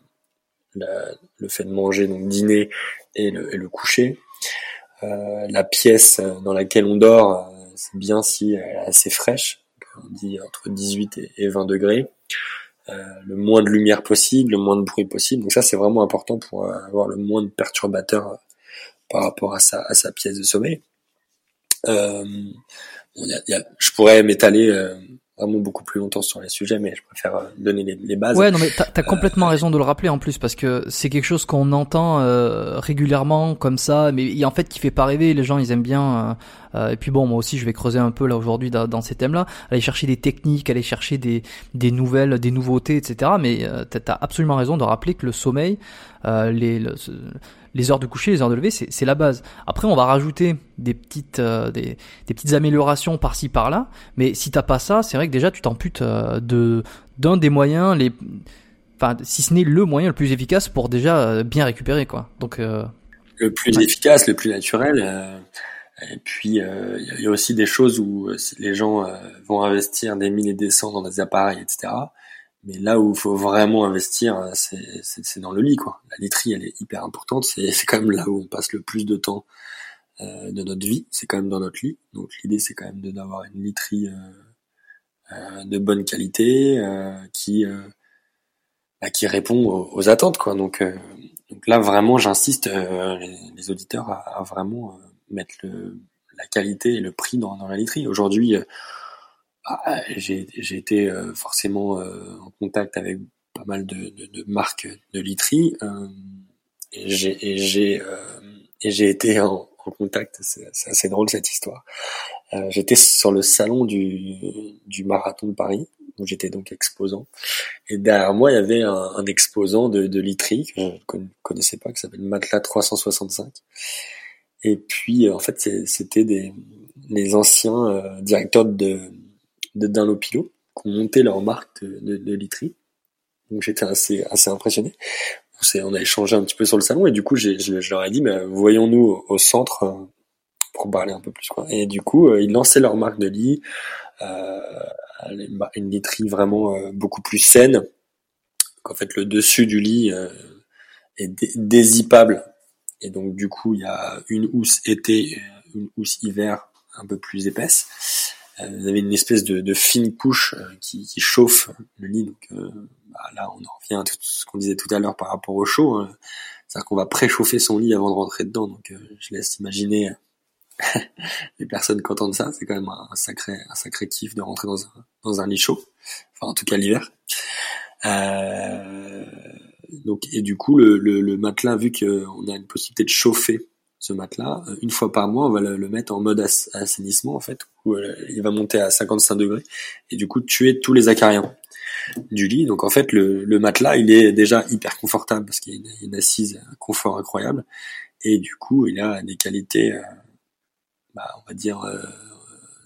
le fait de manger, donc dîner, et le, et le coucher. Euh, la pièce dans laquelle on dort, euh, c'est bien si elle est assez fraîche, on dit entre 18 et 20 degrés. Euh, le moins de lumière possible, le moins de bruit possible. Donc ça, c'est vraiment important pour avoir le moins de perturbateurs par rapport à sa, à sa pièce de sommeil. Euh, y a, y a, je pourrais m'étaler vraiment beaucoup plus longtemps sur les sujets, mais je préfère euh, donner les, les bases. Ouais, non, mais t'as as complètement euh, raison de le rappeler en plus parce que c'est quelque chose qu'on entend euh, régulièrement comme ça, mais en fait qui fait pas rêver. Les gens ils aiment bien. et puis bon, moi aussi je vais creuser un peu là aujourd'hui dans, dans, ces thèmes-là, aller chercher des techniques, aller chercher des des nouvelles, des nouveautés, etc. Mais t'as as absolument raison de rappeler que le sommeil, les les heures de coucher, les heures de lever, c'est la base. Après, on va rajouter des petites, euh, des, petites améliorations par-ci par-là. Mais si t'as pas ça, c'est vrai que déjà tu t'amputes euh, de d'un des moyens les, enfin, si ce n'est le moyen le plus efficace pour déjà euh, bien récupérer, quoi. Donc le plus efficace, le plus naturel. et puis il y a aussi des choses où les gens vont investir des milliers et des cents dans des appareils, etc. Mais là où il faut vraiment investir, euh, c'est dans le lit, quoi. La literie, elle est hyper importante. C'est quand même là où on passe le plus de temps euh, de notre vie. C'est quand même dans notre lit. Donc l'idée, c'est quand même d'avoir une literie euh, euh, de bonne qualité euh, qui bah, qui répond aux, attentes, quoi. Donc donc là, vraiment, j'insiste les, les, auditeurs à, à vraiment mettre le, la qualité et le prix dans, dans la literie. Aujourd'hui ah, j'ai été euh, forcément euh, en contact avec pas mal de, de, de marques de literie euh, et j'ai et j'ai été en, contact c'est assez drôle cette histoire. J'étais sur le salon du, du marathon de Paris où j'étais donc exposant. Et derrière moi il y avait un, un exposant de, de literie que je ne connaissais pas qui s'appelle Matelas 365 et puis en fait c'était des les anciens directeurs de de Dunlopilo qui ont monté leur marque de, de, literie. Donc j'étais assez assez impressionné. On, a échangé un petit peu sur le salon et du coup j'ai, je, leur ai dit mais voyons-nous au, centre euh, pour parler un peu plus. Et du coup euh, ils lançaient leur marque de lit, euh, une literie vraiment beaucoup plus saine. En fait le dessus du lit est et donc du coup il y a une housse été, une housse hiver un peu plus épaisse vous avez une espèce de, de fine couche euh, qui, qui, chauffe le lit. Donc euh, bah, là, on en revient à tout ce qu'on disait tout à l'heure par rapport au chaud. C'est-à-dire qu'on va préchauffer son lit avant de rentrer dedans. Donc je laisse imaginer les personnes qui entendent ça, c'est quand même un, sacré, un sacré kiff de rentrer dans un, dans un lit chaud. Enfin, en tout cas l'hiver. Euh, donc, et du coup, le, le, le matelas, vu qu'on a une possibilité de chauffer ce matelas, euh, une fois par mois, on va le, mettre en mode assainissement, en fait, où euh, il va monter à 55 degrés, et du coup, tuer tous les acariens du lit. Donc, en fait, le, matelas, il est déjà hyper confortable, parce qu'il y a une, assise, un confort incroyable, et du coup, il a des qualités, euh, bah, on va dire,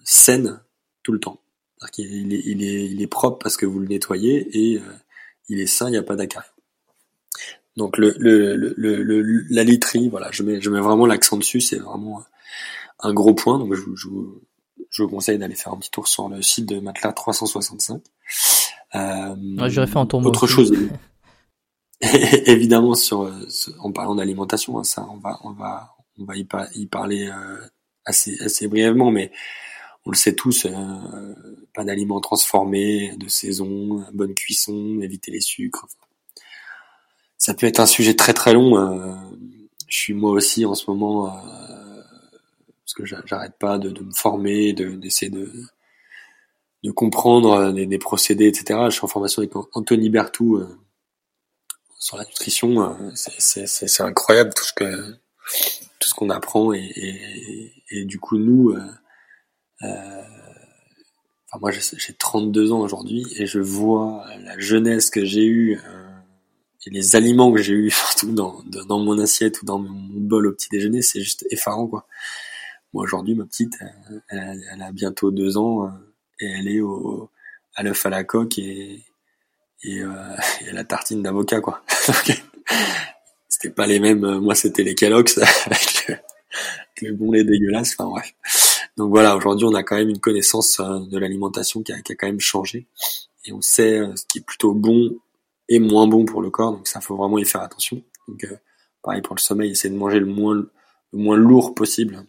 saines tout le temps. Il, est, il est propre parce que vous le nettoyez, et il est sain, il n'y a pas d'acariens. Donc le, le, le, le, la literie, voilà, je mets, je mets vraiment l'accent dessus, c'est vraiment un gros point. Donc je, je, je vous conseille d'aller faire un petit tour sur le site de Matelas 365. Euh, J'aurais fait un tour. Autre chose, évidemment, sur, en parlant d'alimentation, hein, ça, on va, on va, on va y, y parler euh, assez, assez brièvement, mais on le sait tous, euh, pas d'aliments transformés, de saison, bonne cuisson, éviter les sucres ça peut être un sujet très très long. Euh, je suis moi aussi en ce moment euh, parce que j'arrête pas de, me former, d'essayer de, de, comprendre des, procédés, etc. Je suis en formation avec Anthony Bertou euh, sur la nutrition. c'est incroyable tout ce que tout ce qu'on apprend et, et, du coup nous. Enfin, moi j'ai 32 ans aujourd'hui et je vois la jeunesse que j'ai eue et les aliments que j'ai eu surtout dans, dans mon assiette ou dans mon bol au petit déjeuner, c'est juste effarant quoi. Moi aujourd'hui, ma petite, elle, a bientôt deux ans euh, et elle est au, à l'œuf à la coque et, et, euh, et la tartine d'avocat quoi. c'était pas les mêmes. Euh, moi, c'était les Kellogg's avec le, le bon lait dégueulasse. Enfin bref. Donc voilà, aujourd'hui, on a quand même une connaissance euh, de l'alimentation qui a, qui a quand même changé et on sait ce qui est plutôt bon moins bon pour le corps, donc ça faut vraiment y faire attention. Donc euh, pareil pour le sommeil, essayer de manger le moins le moins lourd possible.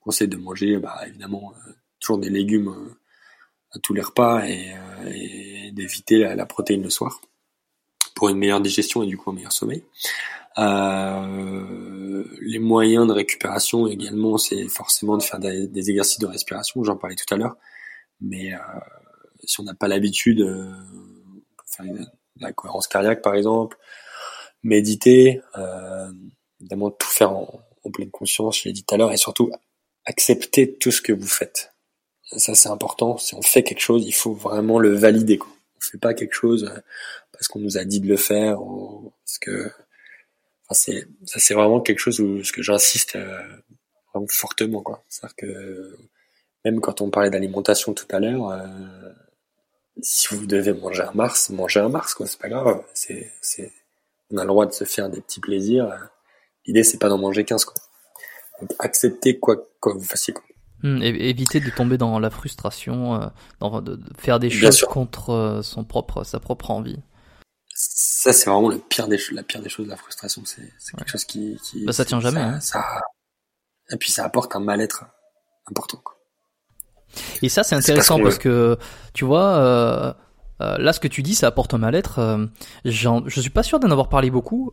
On conseille de manger bah, évidemment euh, toujours des légumes euh, à tous les repas et, d'éviter la, protéine le soir pour une meilleure digestion et du coup un meilleur sommeil. les moyens de récupération également, c'est forcément de faire des, exercices de respiration, j'en parlais tout à l'heure, mais si on n'a pas l'habitude, faire la cohérence cardiaque par exemple, méditer, euh, évidemment tout faire en, pleine conscience, je l'ai dit tout à l'heure, et surtout accepter tout ce que vous faites. Ça c'est important, si on fait quelque chose, il faut vraiment le valider. Quoi. On fait pas quelque chose euh, parce qu'on nous a dit de le faire, ou parce que enfin, c'est ça c'est vraiment quelque chose où ce que j'insiste euh, vraiment fortement. quoi. C'est-à-dire que même quand on parlait d'alimentation tout à l'heure, euh, si vous devez manger un Mars, mangez un Mars, quoi. C'est pas grave. C'est, c'est, on a le droit de se faire des petits plaisirs. L'idée, c'est pas d'en manger 15, quoi. Donc, acceptez quoi, quoi vous fassiez, quoi. Hum, éviter de tomber dans la frustration, euh, de, faire des choses contre euh, son propre, sa propre envie. Ça, c'est vraiment le pire des, la pire des choses, la frustration. C'est, quelque chose qui, qui bah, ça tient jamais. hein. ça, et puis ça apporte un mal-être important. Quoi. Et ça, c'est intéressant parce, que, tu vois, euh, euh, là, ce que tu dis, ça apporte un mal-être. Euh, je suis pas sûr d'en avoir parlé beaucoup.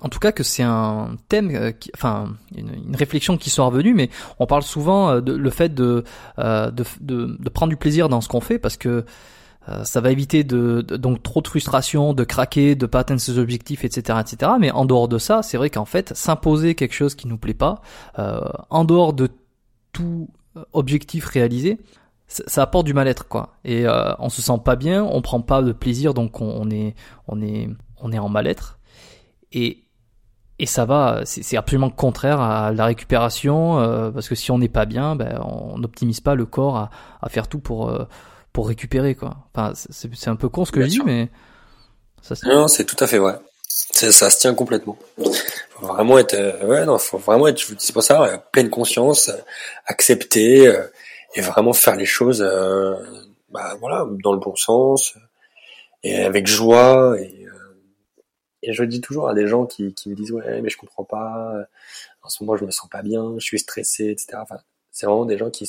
En tout cas, que c'est un thème, euh, qui, enfin, une, une, réflexion qui soit revenue, mais on parle souvent de le fait de, de, de, de prendre du plaisir dans ce qu'on fait parce que ça va éviter de, donc trop de frustration, de craquer, de pas atteindre ses objectifs, etc., etc. Mais en dehors de ça, c'est vrai qu'en fait, s'imposer quelque chose qui nous plaît pas, en dehors de tout objectif réalisé, ça, apporte du mal-être quoi. Et euh, on se sent pas bien, on prend pas de plaisir, donc on, est on est on est en mal-être. Et et ça va, c'est absolument contraire à la récupération, euh, parce que si on n'est pas bien, ben, on n'optimise pas le corps à, à faire tout pour euh, pour récupérer quoi. Enfin, c'est un peu con ce que je dis, mais ça, non, c'est tout à fait vrai. Ça se tient complètement. Vraiment être, euh, ouais, non, faut vraiment être, c'est pour ça, euh, pleine conscience, euh, accepter et vraiment faire les choses, bah voilà, dans le bon sens et avec joie. Et, et je dis toujours à des gens qui, qui me disent ouais, mais je comprends pas. En ce moment, je me sens pas bien, je suis stressé, etc. Enfin, c'est vraiment des gens qui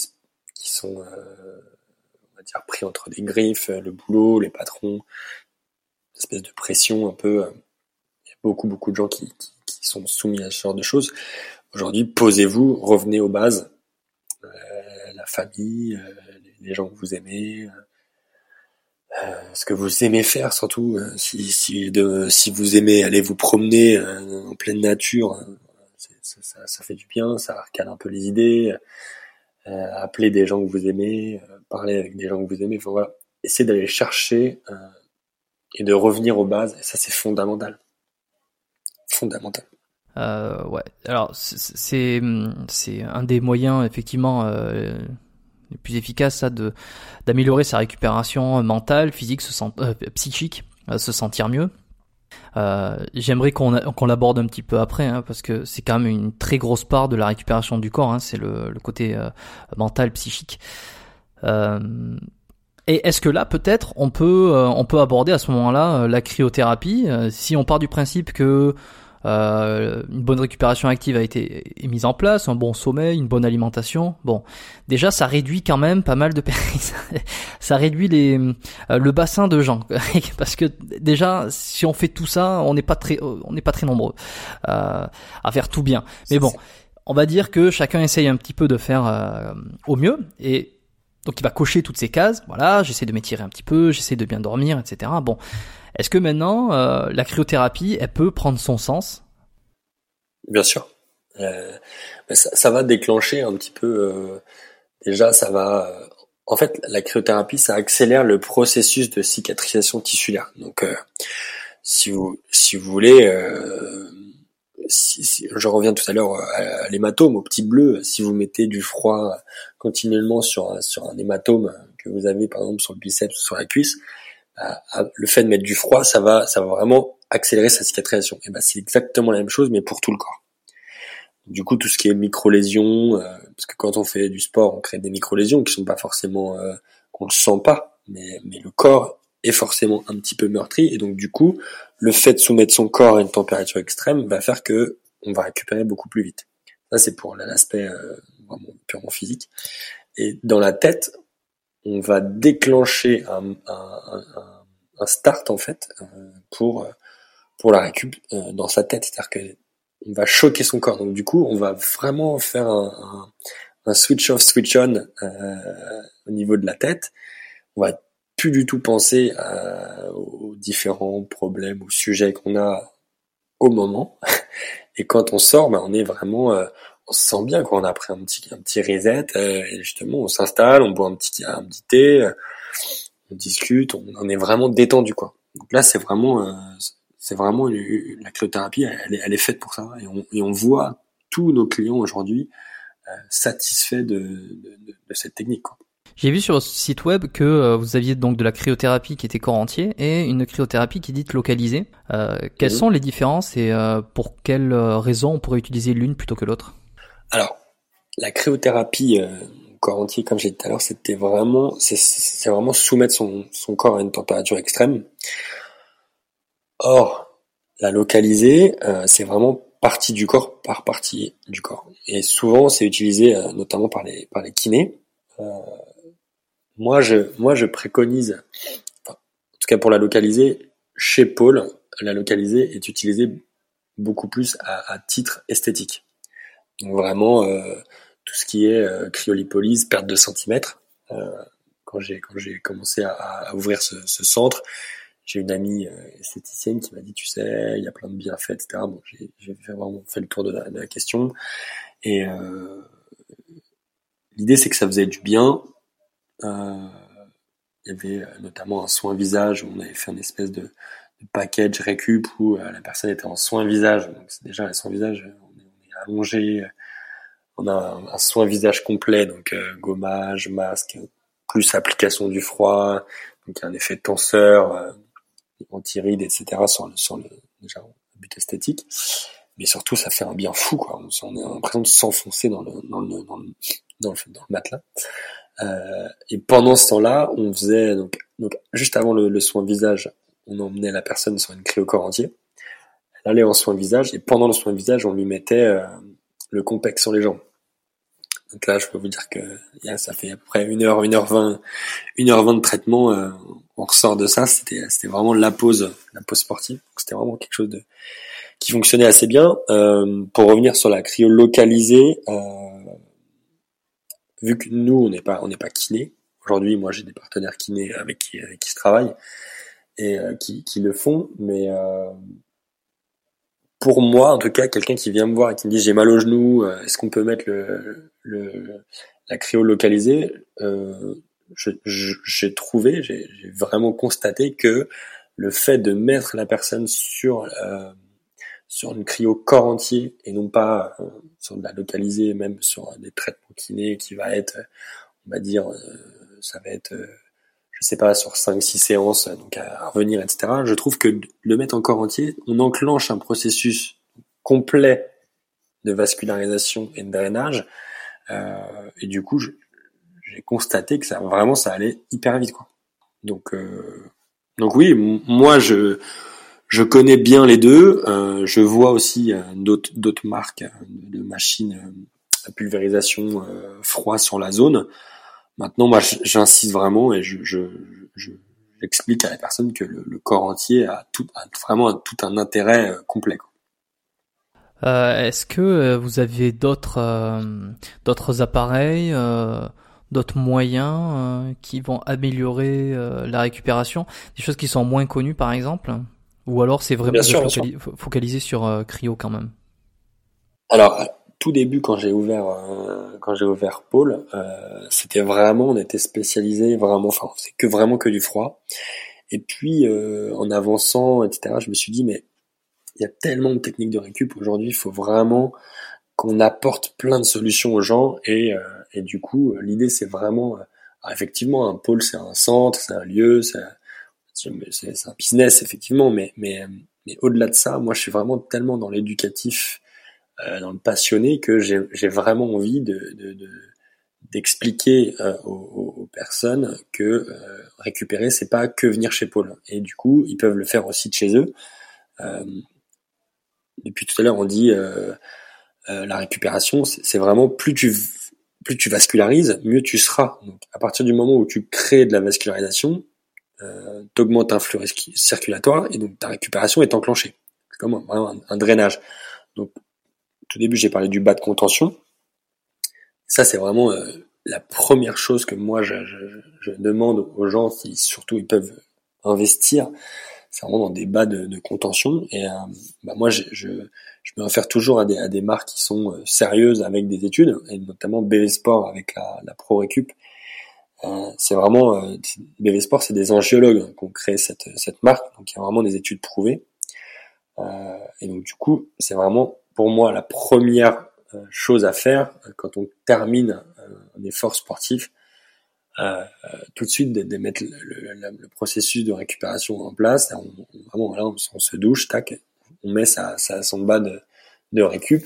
qui sont, on va dire, pris entre des griffes, le boulot, les patrons, une espèce de pression un peu beaucoup, beaucoup de gens qui, qui, sont soumis à ce genre de choses. Aujourd'hui, posez-vous, revenez aux bases la famille, les gens que vous aimez, ce que vous aimez faire surtout. si si, de, si vous aimez aller vous promener en pleine nature, ça, fait du bien, ça recale un peu les idées. appeler des gens que vous aimez, parler avec des gens que vous aimez. Voilà, essayer d'aller chercher et de revenir aux bases. Et ça, c'est fondamental. Fondamental. Euh, ouais. Alors c'est c'est un des moyens effectivement euh, les plus efficaces ça de d'améliorer sa récupération mentale, physique, euh, psychique, euh, se sentir mieux. Euh, J'aimerais qu'on qu'on l'aborde un petit peu après, hein, parce que c'est quand même une très grosse part de la récupération du corps. Hein, c'est le, le, côté mental, psychique. Euh, et est-ce que là, peut-être, on peut, euh, on peut aborder à ce moment-là la cryothérapie Si on part du principe que une bonne récupération active a été mise en place, un bon sommeil, une bonne alimentation. Bon, déjà ça réduit quand même pas mal de ça réduit les le bassin de gens parce que déjà si on fait tout ça, on n'est pas très on n'est pas très nombreux à faire tout bien. Mais bon, on va dire que chacun essaye un petit peu de faire au mieux et donc il va cocher toutes ces cases. Voilà, j'essaie de m'étirer un petit peu, j'essaie de bien dormir, etc. Bon, est-ce que maintenant euh, la cryothérapie, elle peut prendre son sens? Bien sûr. Euh, ça, va déclencher un petit peu. Euh, déjà, ça va. Euh, en fait, la cryothérapie, ça accélère le processus de cicatrisation tissulaire. Donc, si vous si vous voulez si, je reviens tout à l'heure à, l'hématome, au petit bleu, si vous mettez du froid continuellement sur un, sur un hématome que vous avez par exemple sur le biceps ou sur la cuisse, le fait de mettre du froid, ça va, ça va vraiment accélérer sa cicatrisation. Et ben c'est exactement la même chose, mais pour tout le corps. Du coup, tout ce qui est micro-lésions, euh, parce que quand on fait du sport, on crée des micro-lésions qui sont pas forcément, euh, qu'on le sent pas, mais, mais le corps est forcément un petit peu meurtri, et donc du coup, le fait de soumettre son corps à une température extrême va faire que on va récupérer beaucoup plus vite. Ça, c'est pour l'aspect euh, purement physique. Et dans la tête, on va déclencher un, un, un, un start en fait euh, pour pour la récup euh, dans sa tête, c'est-à-dire que on va choquer son corps. Donc du coup, on va vraiment faire un, un switch off, switch on euh, au niveau de la tête. On va plus du tout penser aux différents problèmes ou sujets qu'on a au moment. Et quand on sort, ben on est vraiment, euh, on se sent bien quand on a pris un petit, un petit reset. Euh, et justement, on s'installe, on boit un petit, un petit thé, euh, on discute, on, on, est vraiment détendu quoi. Donc là, c'est vraiment, c'est vraiment la cryothérapie, elle, est, elle est faite pour ça. Et on, et on voit tous nos clients aujourd'hui satisfaits de, de, de, cette technique. Quoi. J'ai vu sur votre site web que euh, vous aviez donc de la cryothérapie qui était corps entier et une cryothérapie qui est dite localisée. Euh, quelles sont les différences et euh, pour quelles euh, raisons on pourrait utiliser l'une plutôt que l'autre? Alors, la cryothérapie corps entier, comme j'ai dit tout à l'heure, c'était vraiment, c'est vraiment soumettre son, son corps à une température extrême. Or, la localiser, c'est vraiment partie du corps par partie du corps. Et souvent, c'est utilisé notamment par les par les kinés. Euh, moi, je, moi, je préconise, en tout cas pour la localiser, chez Paul, la localiser est utilisée beaucoup plus à, à titre esthétique. Donc vraiment, euh, tout ce qui est euh, cryolipolyse, perte de centimètres. Euh, quand j'ai quand j'ai commencé à, à ouvrir ce, ce, centre, j'ai une amie esthéticienne qui m'a dit, tu sais, il y a plein de bienfaits, etc. Bon, j'ai vraiment fait le tour de la, de la question. Et euh, l'idée, c'est que ça faisait du bien euh, il y avait notamment un soin visage où on avait fait un espèce de, de package récup où euh, la personne était en soin visage. Donc déjà un soin visage, on est, on est on a un, soin visage complet, donc gommage, masque, plus application du froid, donc un effet tenseur, euh, anti-rides, etc. sur le, sur le déjà but esthétique. Mais surtout, ça fait un bien fou, quoi. On, on a l'impression de s'enfoncer dans le, dans le, dans le, dans le, dans le matelas. Euh, et pendant ce temps-là, on faisait donc, donc juste avant le, le, soin visage, on emmenait la personne sur une clé au corps entier. Allait en soin visage et pendant le soin visage, on lui mettait euh, le complexe sur les jambes. Donc là, je peux vous dire que ça fait à peu près une heure, une heure vingt, une heure vingt de traitement. Euh, on ressort de ça. C'était, c'était vraiment la pause, la pause sportive. C'était vraiment quelque chose de qui fonctionnait assez bien. Euh, pour revenir sur la cryo localisée, euh, vu que nous on n'est pas on n'est pas kiné. Aujourd'hui, moi j'ai des partenaires kinés avec qui avec qui je travaille et qui, qui le font, mais pour moi, en tout cas, quelqu'un qui vient me voir et qui me dit j'ai mal au genou, est-ce qu'on peut mettre le, le la cryo localisée euh, J'ai trouvé, j'ai vraiment constaté que le fait de mettre la personne sur euh, sur une cryo corps entier et non pas euh, sur de la localiser, même sur des traitements kinés qui va être, on va dire, euh, ça va être, euh, je sais pas, sur 5-6 séances, donc à revenir, etc. Je trouve que le mettre en corps entier, on enclenche un processus complet de vascularisation et de drainage, et du coup, j'ai constaté que ça vraiment ça allait hyper vite, quoi. Donc donc oui, moi je je connais bien les deux. Euh, je vois aussi euh, d'autres d'autres marques euh, de machines à pulvérisation froid sur la zone. Maintenant, moi, j'insiste vraiment et je, je, je j'explique à la personne que le, corps entier a tout a vraiment tout un intérêt complet. Euh, Est-ce que vous avez d'autres d'autres appareils d'autres moyens euh, qui vont améliorer euh, la récupération, des choses qui sont moins connues par exemple, ou alors c'est vraiment focalisé sur euh, Cryo quand même? Alors tout début quand j'ai ouvert quand j'ai ouvert Pôle, c'était vraiment on était spécialisé vraiment, enfin c'est que vraiment que du froid. Et puis en avançant etc, je me suis dit mais il y a tellement de techniques de récup aujourd'hui, il faut vraiment qu'on apporte plein de solutions aux gens et, euh, et du coup euh, l'idée c'est vraiment euh, effectivement un pôle c'est un centre c'est un lieu c'est c'est un business effectivement mais mais mais au-delà de ça moi je suis vraiment tellement dans l'éducatif dans le passionné que j'ai vraiment envie de, de, d'expliquer aux, aux, personnes que récupérer c'est pas que venir chez Paul et du coup ils peuvent le faire aussi de chez eux depuis tout à l'heure on dit euh, la récupération, c'est vraiment plus tu plus tu vascularises, mieux tu seras. Donc, à partir du moment où tu crées de la vascularisation, euh, tu augmentes un flux circulatoire et donc ta récupération est enclenchée. C'est comme un, un, drainage. Donc, tout début, j'ai parlé du bas de contention. Ça, c'est vraiment euh, la première chose que moi, je, demande aux gens, si surtout ils peuvent investir, c'est vraiment dans des bas de, contention. Et euh, bah moi, je, me réfère toujours à des, marques qui sont euh, sérieuses avec des études, et notamment BV Sport avec la, la Pro Récup. C'est vraiment BV Sport, c'est des angiologues qui ont créé cette, marque, donc il y a vraiment des études prouvées. Et donc du coup, c'est vraiment pour moi la première chose à faire quand on termine un effort sportif, euh, tout de suite de, de mettre le, le, le, processus de récupération en place. On, vraiment, voilà, on, on, se douche, tac, on met sa, sa son bas de, de récup,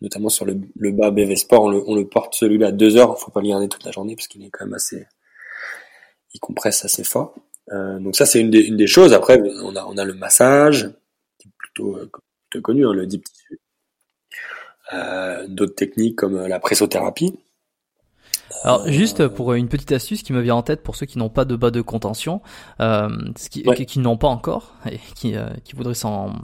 notamment sur le, le bas BV Sport, on le, on le porte celui-là deux heures. Faut pas le garder toute la journée parce qu'il est quand même assez, il compresse assez fort. Euh, donc ça c'est une des, une des choses. Après, on a, on a le massage, qui est plutôt, euh, plutôt connu, hein, le deep tissue. Euh, D'autres techniques comme la pressothérapie. Alors juste pour une petite astuce qui me vient en tête pour ceux qui n'ont pas de bas de contention, euh, qui, qui n'ont pas encore et qui, euh, qui voudraient s'en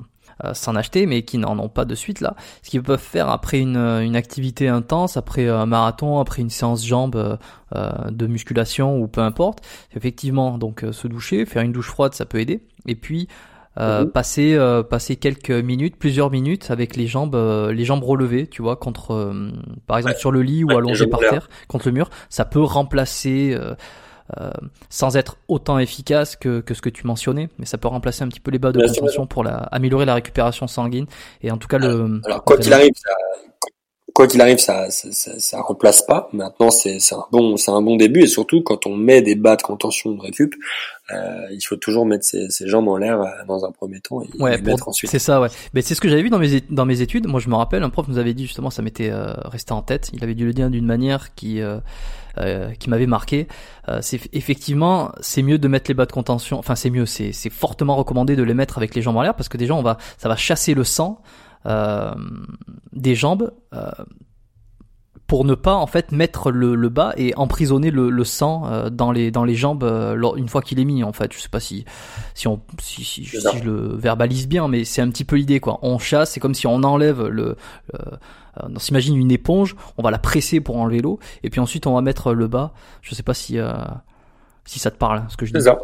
euh, s'en acheter mais qui n'en ont pas de suite là, ce qu'ils peuvent faire après une, une activité intense, après un marathon, après une séance jambes euh, de musculation ou peu importe, effectivement donc se doucher, faire une douche froide ça peut aider. Et puis euh, mhm. passer euh, passer quelques minutes, plusieurs minutes avec les jambes euh, les jambes relevées, tu vois, contre par exemple sur le lit ou allongé par terre contre le mur, ça peut remplacer sans être autant efficace que, que ce que tu mentionnais, mais ça peut remplacer un petit peu les bas de contention pour la, améliorer la récupération sanguine et en tout cas le. Alors quoi qu'il arrive, ça, quoi qu'il arrive, ça, ça, ça, remplace pas. Maintenant, c'est un bon, c'est un bon début et surtout quand on met des bas de contention de récup, euh, il faut toujours mettre ses, ses jambes en l'air euh, dans un premier temps et ouais, les mettre ensuite. C'est ça, ouais. Mais c'est ce que j'avais vu dans mes dans mes études. Moi, je me rappelle, un prof nous avait dit justement, ça m'était euh, resté en tête. Il avait dû le dire d'une manière qui euh, euh qui m'avait marqué. c'est effectivement, c'est mieux de mettre les bas de contention. Enfin, c'est mieux, c'est c'est fortement recommandé de les mettre avec les jambes en l'air parce que déjà, on va, ça va chasser le sang. Euh, des jambes euh, pour ne pas en fait mettre le, le bas et emprisonner le, le sang euh, dans les dans les jambes euh, une fois qu'il est mis en fait. Je sais pas si si on si, si, si je le verbalise bien mais c'est un petit peu l'idée quoi. On chasse c'est comme si on enlève le euh, on s'imagine une éponge on va la presser pour enlever l'eau et puis ensuite on va mettre le bas. Je sais pas si si ça te parle ce que je dis. C'est ça.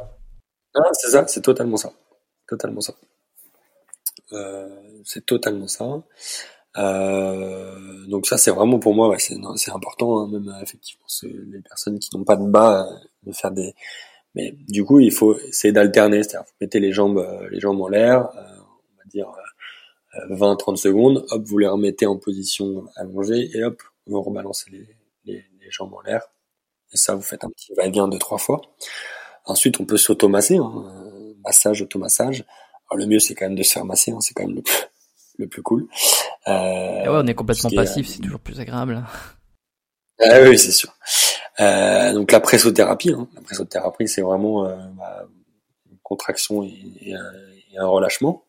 C'est ça c'est totalement ça. Totalement ça c'est totalement ça. Euh, donc ça c'est vraiment pour moi ouais, c'est important hein, même effectivement les personnes qui n'ont pas de bas euh, de faire des mais du coup il faut essayer d'alterner c'est-à-dire faut mettre les jambes euh, les jambes en l'air on va dire 20-30 secondes hop vous les remettez en position allongée et hop vous rebalancez les, les, les jambes en l'air. Et ça vous faites un petit va-et-vient de trois fois. Ensuite on peut s'automasser hein, massage automassage. Alors le mieux c'est quand même de se faire masser hein, c'est quand même le le plus cool. Euh, ouais, on est complètement passif, c'est toujours plus agréable. Ah oui, c'est sûr. Euh, donc la pressothérapie, hein. la pressothérapie, c'est vraiment euh, bah, une contraction et, un, relâchement.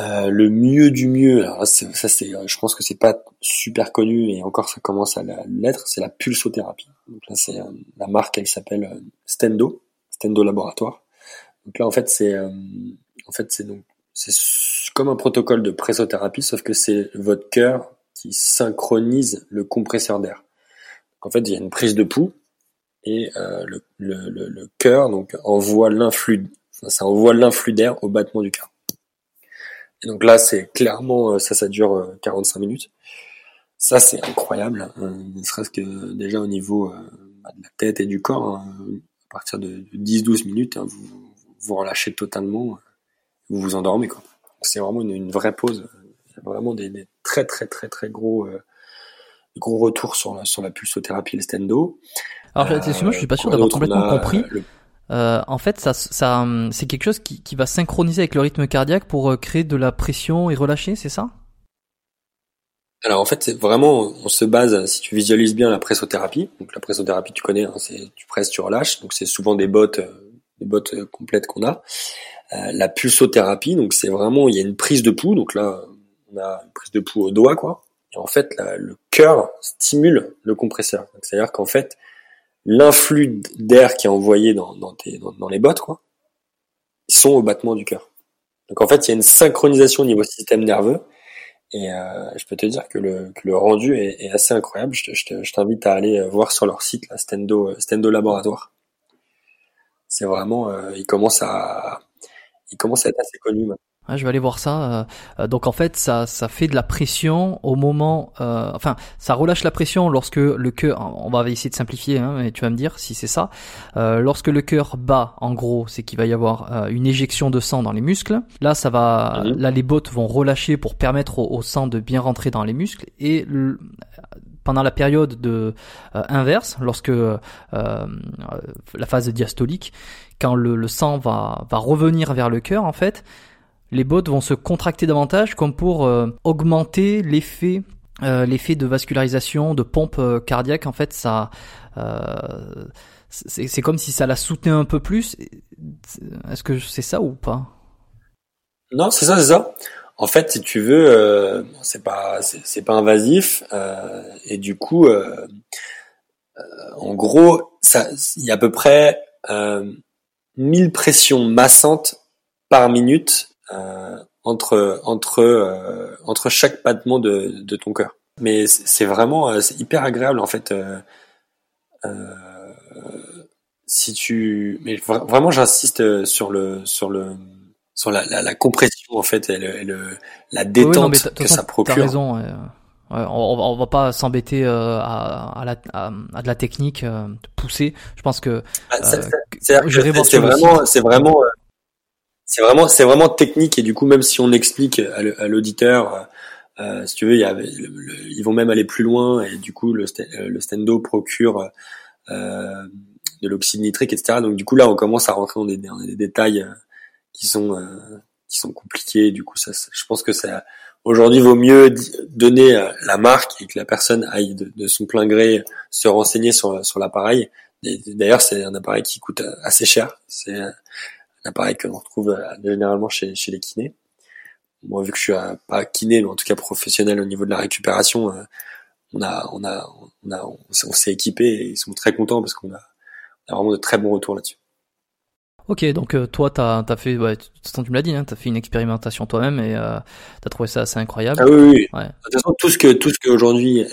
Euh, le mieux du mieux, alors ça c'est, je pense que c'est pas super connu et encore ça commence à l'être, c'est la pulsothérapie. Donc là c'est la marque, elle s'appelle Stendo, Stendo Laboratoire. Donc là en fait c'est, en fait c'est donc c'est comme un protocole de pressothérapie, sauf que c'est votre cœur qui synchronise le compresseur d'air. En fait, il y a une prise de pouls et euh, le, cœur donc envoie l'influx, ça envoie l'influx d'air au battement du cœur. Donc là, c'est clairement euh, ça, ça dure 45 euh, minutes. Ça, c'est incroyable, hein, ne serait-ce que déjà au niveau bah, de la tête et du corps. Hein, à partir de 10-12 minutes, hein, vous vous relâchez totalement vous vous endormez quoi. C'est vraiment une, une, vraie pause. Il y a vraiment des, des, très très très très gros euh, gros retours sur la sur la pulsothérapie et le stendo. Alors euh, excuse-moi, je suis pas sûr d'avoir complètement compris. Euh, en fait, ça, ça c'est quelque chose qui, qui va synchroniser avec le rythme cardiaque pour euh, créer de la pression et relâcher, c'est ça? Alors en fait, c'est vraiment, on se base, si tu visualises bien la pressothérapie, donc la pressothérapie tu connais, hein, c'est tu presses, tu relâches, donc c'est souvent des bottes, des bottes complètes qu'on a. Euh, la pulsothérapie, donc c'est vraiment, il y a une prise de pouls, donc là, on a une prise de pouls au doigt, quoi. Et en fait, le cœur stimule le compresseur. C'est-à-dire qu'en fait, l'influx d'air qui est envoyé dans, dans, tes, dans, les bottes, quoi, ils sont au battement du cœur. Donc en fait, il y a une synchronisation au niveau système nerveux. Et euh, je peux te dire que le, que le rendu est, assez incroyable. Je t'invite à aller voir sur leur site, la Stendo, Stendo Laboratoire. C'est vraiment, euh, ils commencent à, il commence à être assez connu maintenant. je vais aller voir ça. Euh, euh, donc en fait, ça, ça fait de la pression au moment, euh, enfin, ça relâche la pression lorsque le cœur. On va essayer de simplifier, hein, mais tu vas me dire si c'est ça. Euh, lorsque le cœur bat, en gros, c'est qu'il va y avoir une éjection de sang dans les muscles. Là, ça va, mhm. là les bottes vont relâcher pour permettre au, sang de bien rentrer dans les muscles et pendant la période de inverse, lorsque la phase diastolique, quand le, sang va, va revenir vers le cœur, en fait, les bottes vont se contracter davantage comme pour euh, augmenter l'effet euh, l'effet de vascularisation, de pompe euh, cardiaque. En fait, ça c'est comme si ça la soutenait un peu plus. Est-ce que c'est ça ou pas? Non, c'est ça, c'est ça. En fait, si tu veux, c'est pas c'est pas invasif et du coup, en gros, il y a à peu près 1000 pressions massantes par minute euh, entre entre euh, entre chaque battement de, de ton cœur. Mais c'est vraiment euh, hyper agréable en fait. Euh, euh, si tu mais vraiment j'insiste sur le sur le sur la, la, la compression en fait et, le, la détente que ça procure. T'as raison on, on, va pas s'embêter euh, à, à, la, à, de la technique euh, poussée. Je pense que bah, euh, c'est vraiment, c'est vraiment, c'est vraiment, c'est vraiment technique et du coup même si on explique à l'auditeur, si tu veux, il y a, ils vont même aller plus loin et du coup le, le stendo procure de l'oxyde nitrique, etc. Donc du coup là on commence à rentrer dans des, dans des détails qui sont qui sont compliqués. Du coup ça, je pense que ça Aujourd'hui, vaut mieux donner euh, la marque et que la personne aille de, son plein gré se renseigner sur, sur l'appareil. D'ailleurs, c'est un appareil qui coûte euh, assez cher. C'est un appareil que l'on retrouve euh, généralement chez, chez les kinés. Moi, vu que je suis pas kiné, mais en tout cas professionnel au niveau de la récupération, on on a, on a, on s'est équipé et ils sont très contents parce qu'on a, on a vraiment de très bons retours là-dessus. Ok, donc euh, toi, t'as as fait, ouais, tu me l'as dit, hein, t'as fait une expérimentation toi-même et euh, t'as trouvé ça assez incroyable. Ah oui, oui. Ouais. De toute façon, tout ce que tout ce qu'aujourd'hui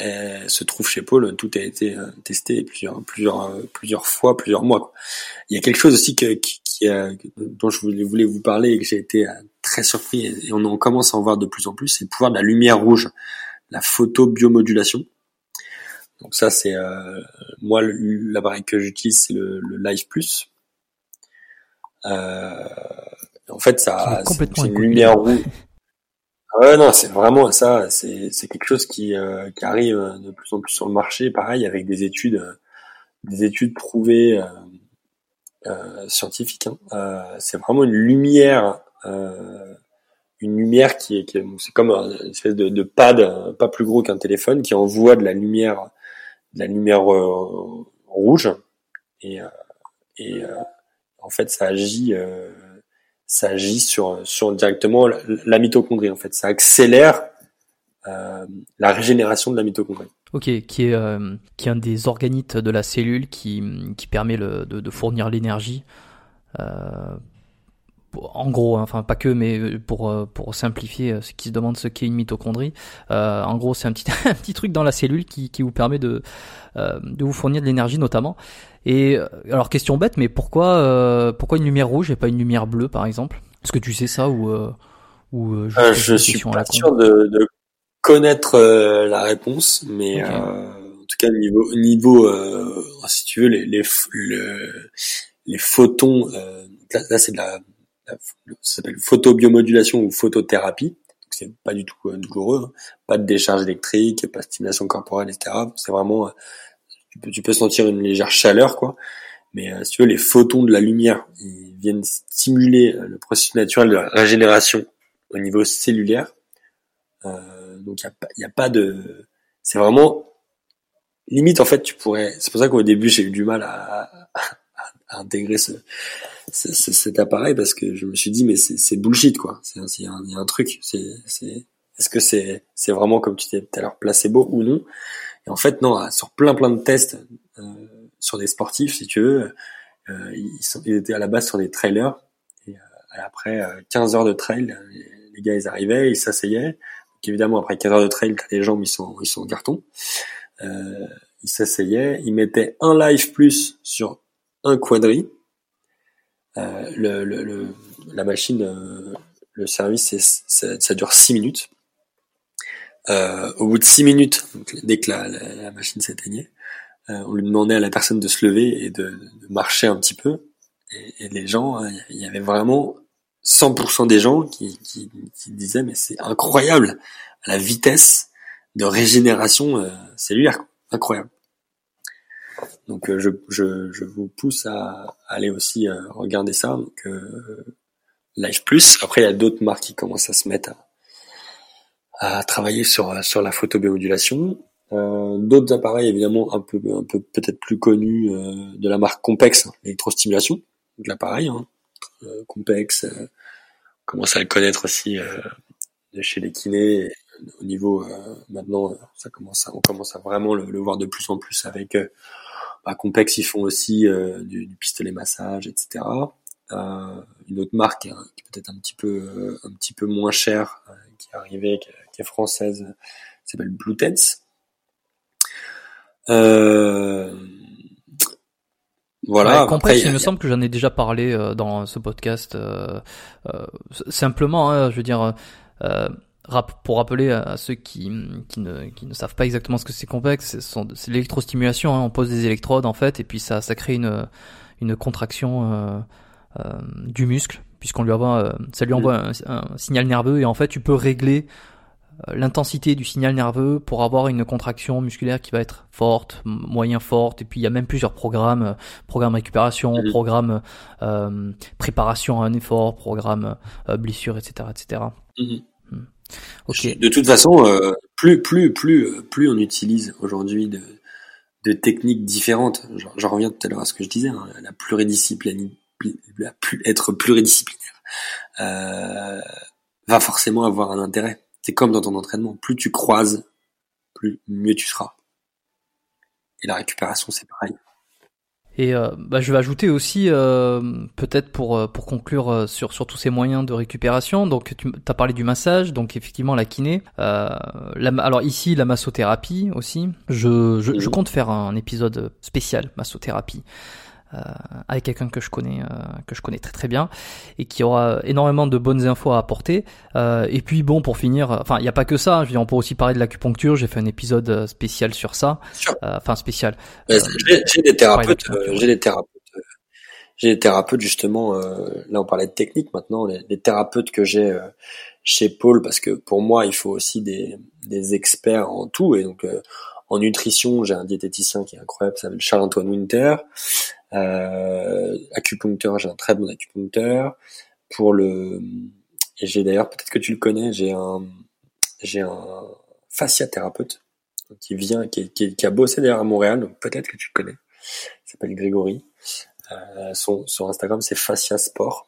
se trouve chez Paul, tout a été euh, testé plusieurs plusieurs euh, plusieurs fois, plusieurs mois. Quoi. Il y a quelque chose aussi que, qui, qui dont je voulais, voulais vous parler et que j'ai été très surpris et on en commence à en voir de plus en plus, c'est le pouvoir de la lumière rouge, la photobiomodulation. Donc ça, c'est moi l'appareil que j'utilise, c'est le, le Live Plus euh, en fait, ça, c'est une lumière rouge. Ouais, non, c'est vraiment ça. C'est c'est quelque chose qui euh, qui arrive de plus en plus sur le marché. Pareil avec des études, euh, des études prouvées euh, euh scientifiques. Hein. c'est vraiment une lumière, une lumière qui est, qui est c'est comme une espèce de, de pad, pas plus gros qu'un téléphone, qui envoie de la lumière, de la lumière rouge et et en fait, ça agit, euh, ça agit sur, sur directement la, mitochondrie. En fait, ça accélère euh, la régénération de la mitochondrie. Ok, qui est euh, qui est un des organites de la cellule qui qui permet de, fournir l'énergie. Euh, en gros, hein, enfin pas que, mais pour pour simplifier, ce qui se demande ce qu'est une mitochondrie. En gros, c'est un petit un petit truc dans la cellule qui qui vous permet de de vous fournir de l'énergie notamment. Et euh, alors question bête, mais pourquoi euh, pourquoi une lumière rouge et pas une lumière bleue par exemple? Est-ce que tu sais ça ou euh, ou euh, je suis pas sûr de, de connaître la réponse, mais en tout cas niveau niveau si tu veux les les les photons là, c'est de la, ça s'appelle photobiomodulation ou photothérapie c'est pas du tout douloureux, hein. pas de décharge électrique, pas de stimulation corporelle, etc. C'est vraiment tu peux, sentir une légère chaleur, quoi. Mais euh, si tu veux, les photons de la lumière, ils viennent stimuler euh, le processus naturel de la régénération au niveau cellulaire. Euh, donc il n'y a, a, pas de... C'est vraiment... Limite, en fait, tu pourrais... C'est pour ça qu'au début, j'ai eu du mal à, à, intégrer ce, ce, cet appareil, parce que je me suis dit, mais c'est bullshit, quoi. Il y, a un truc. Est-ce que c'est c'est vraiment comme tu t'es tout à l'heure placebo ou non? Et en fait, non, sur plein plein de tests euh, sur des sportifs, si tu veux, euh, ils, sont, étaient à la base sur des trailers. Et euh, après 15 heures de trail, les, gars ils arrivaient, ils s'asseyaient. Donc évidemment, après 15 heures de trail, les jambes ils sont ils sont en carton. Ils s'asseyaient, ils mettaient un live plus sur un quadri. La machine, le service, ça, ça, dure 6 minutes. Euh, au bout de six minutes, dès que la, la, machine s'éteignait, euh, on lui demandait à la personne de se lever et de, de marcher un petit peu. Et, et les gens, il hein, y avait vraiment 100% des gens qui, qui, qui disaient mais c'est incroyable la vitesse de régénération euh, cellulaire, incroyable. Donc euh, je, je, je, vous pousse à, aller aussi euh, regarder ça. Donc Live Plus. Après il y a d'autres marques qui commencent à se mettre à, à travailler sur sur la photobiomodulation. Euh, D'autres appareils évidemment un peu un peu peut-être plus connus euh, de la marque Compex, l'électrostimulation. Donc l'appareil, hein. euh, Compex, euh, on commence à le connaître aussi de chez les kinés. Au niveau maintenant, ça commence on commence à vraiment le, voir de plus en plus avec bah, Compex. Ils font aussi du, du, pistolet massage, etc. une autre marque hein, qui est peut-être un petit peu un petit peu moins chère, qui est arrivée, qui est française, s'appelle Blue Tense. Euh, voilà. après, il, me semble que j'en ai déjà parlé euh, dans ce podcast. Euh, euh, simplement, hein, je veux dire, pour rappeler à ceux qui, qui, ne, qui ne savent pas exactement ce que c'est complexe, c'est l'électrostimulation. Hein, on pose des électrodes en fait, et puis ça, ça crée une, une contraction du muscle, puisqu'on lui envoie, ça lui envoie un, un, signal nerveux, et en fait, tu peux régler l'intensité du signal nerveux pour avoir une contraction musculaire qui va être forte, moyen forte, et puis il y a même plusieurs programmes, euh, programme récupération, mhm. programme euh, préparation à un effort, programme euh, blessure, etc., etc. Mhm. Hmm. Ok. De toute façon, euh, plus plus plus plus on utilise aujourd'hui de, de techniques différentes. J'en reviens tout à l'heure à ce que je disais, hein, la pluridisciplinaire, la plus, être pluridisciplinaire va forcément avoir un intérêt c'est comme dans ton entraînement. Plus tu croises, plus mieux tu seras. Et la récupération, c'est pareil. Et euh, bah, je vais ajouter aussi, euh, peut-être pour euh, pour conclure euh, sur sur tous ces moyens de récupération. Donc tu as parlé du massage, donc effectivement la kiné. Euh, la, alors ici la massothérapie aussi. Je je, je compte faire un épisode spécial massothérapie. Euh, avec quelqu'un que je connais euh, que je connais très très bien et qui aura énormément de bonnes infos à apporter Euh, et puis bon pour finir enfin il n'y a pas que ça je veux dire, on peut aussi parler de l'acupuncture j'ai fait un épisode spécial sur ça. Euh, enfin spécial J'ai des thérapeutes, j'ai des thérapeutes, j'ai des thérapeutes justement. euh, là, on parlait de technique maintenant. Les, les thérapeutes que j'ai euh, chez Paul, parce que pour moi, il faut aussi des, des experts en tout. Et donc, euh, en nutrition, j'ai un diététicien qui est incroyable, qui s'appelle Charles-Antoine Winter. Euh, acupuncteur, j'ai un très bon acupuncteur. Pour le, j'ai d'ailleurs, peut-être que tu le connais, j'ai un, j'ai un fasciathérapeute qui vient, qui, qui, qui a bossé d'ailleurs à Montréal, donc peut-être que tu le connais. Il s'appelle Grégory. Euh, son, sur Instagram, c'est Fascia Sport.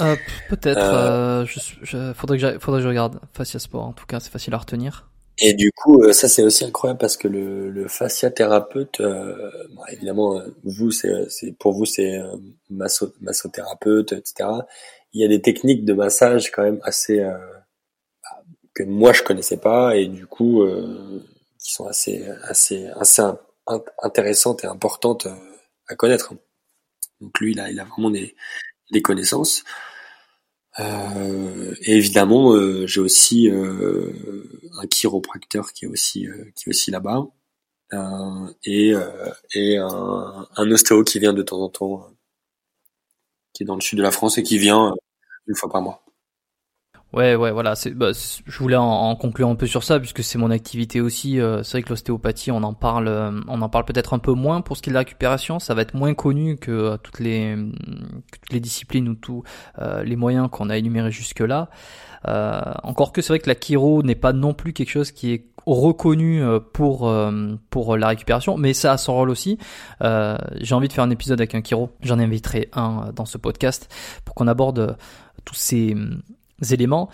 Euh, peut-être. Euh, Euh, je, je, faudrait que faudrait que je regarde. Fascia Sport, en tout cas, c'est facile à retenir. Et du coup, euh, ça c'est aussi incroyable parce que le, le fasciathérapeute, euh, bon, évidemment, euh, vous, c'est, c'est pour vous, c'est euh, masso, massothérapeute, etc. Il y a des techniques de massage quand même assez euh, que moi je connaissais pas et du coup euh, qui sont assez assez assez in- in- intéressantes et importantes euh, à connaître. Donc lui, a, il a vraiment des, des connaissances. Euh, et évidemment, euh, j'ai aussi euh, un chiropracteur qui est aussi euh, qui est aussi là-bas euh, et et un, un ostéo qui vient de temps en temps, qui est dans le sud de la France et qui vient une fois par mois. Ouais, ouais, voilà. C'est, bah, je voulais en, conclure un peu sur ça puisque c'est mon activité aussi. Euh, c'est vrai que l'ostéopathie, on en parle, euh, on en parle peut-être un peu moins pour ce qui est de la récupération. Ça va être moins connu que euh, toutes les toutes les disciplines ou tous euh, les moyens qu'on a énumérés jusque là. Encore que c'est vrai que la chiro n'est pas non plus quelque chose qui est reconnu pour pour la récupération, mais ça a son rôle aussi. J'ai envie de faire un épisode avec un chiro. J'en inviterai un dans ce podcast pour qu'on aborde tous ces éléments.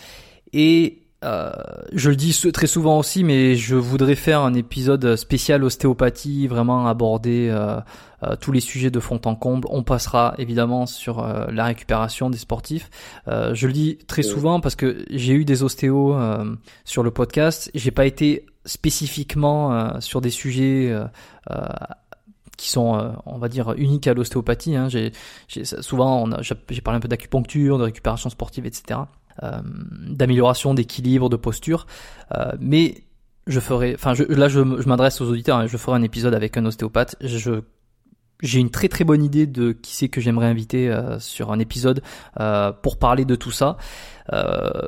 Et euh, je le dis très souvent aussi, mais je voudrais faire un épisode spécial ostéopathie, vraiment aborder euh, euh, tous les sujets de fond en comble. On passera évidemment sur euh, la récupération des sportifs. Euh, je le dis très souvent parce que j'ai eu des ostéos euh, sur le podcast. J'ai pas été spécifiquement euh, sur des sujets qui sont, euh, on va dire, uniques à l'ostéopathie. Hein. J'ai, souvent, j'ai parlé un peu d'acupuncture, de récupération sportive, etc., d'amélioration d'équilibre, de posture. Euh, mais je ferai, enfin, je, là, je, je m'adresse aux auditeurs. hein, je ferai un épisode avec un ostéopathe. Je j'ai une très très bonne idée de qui c'est que j'aimerais inviter euh, sur un épisode euh, pour parler de tout ça. Euh,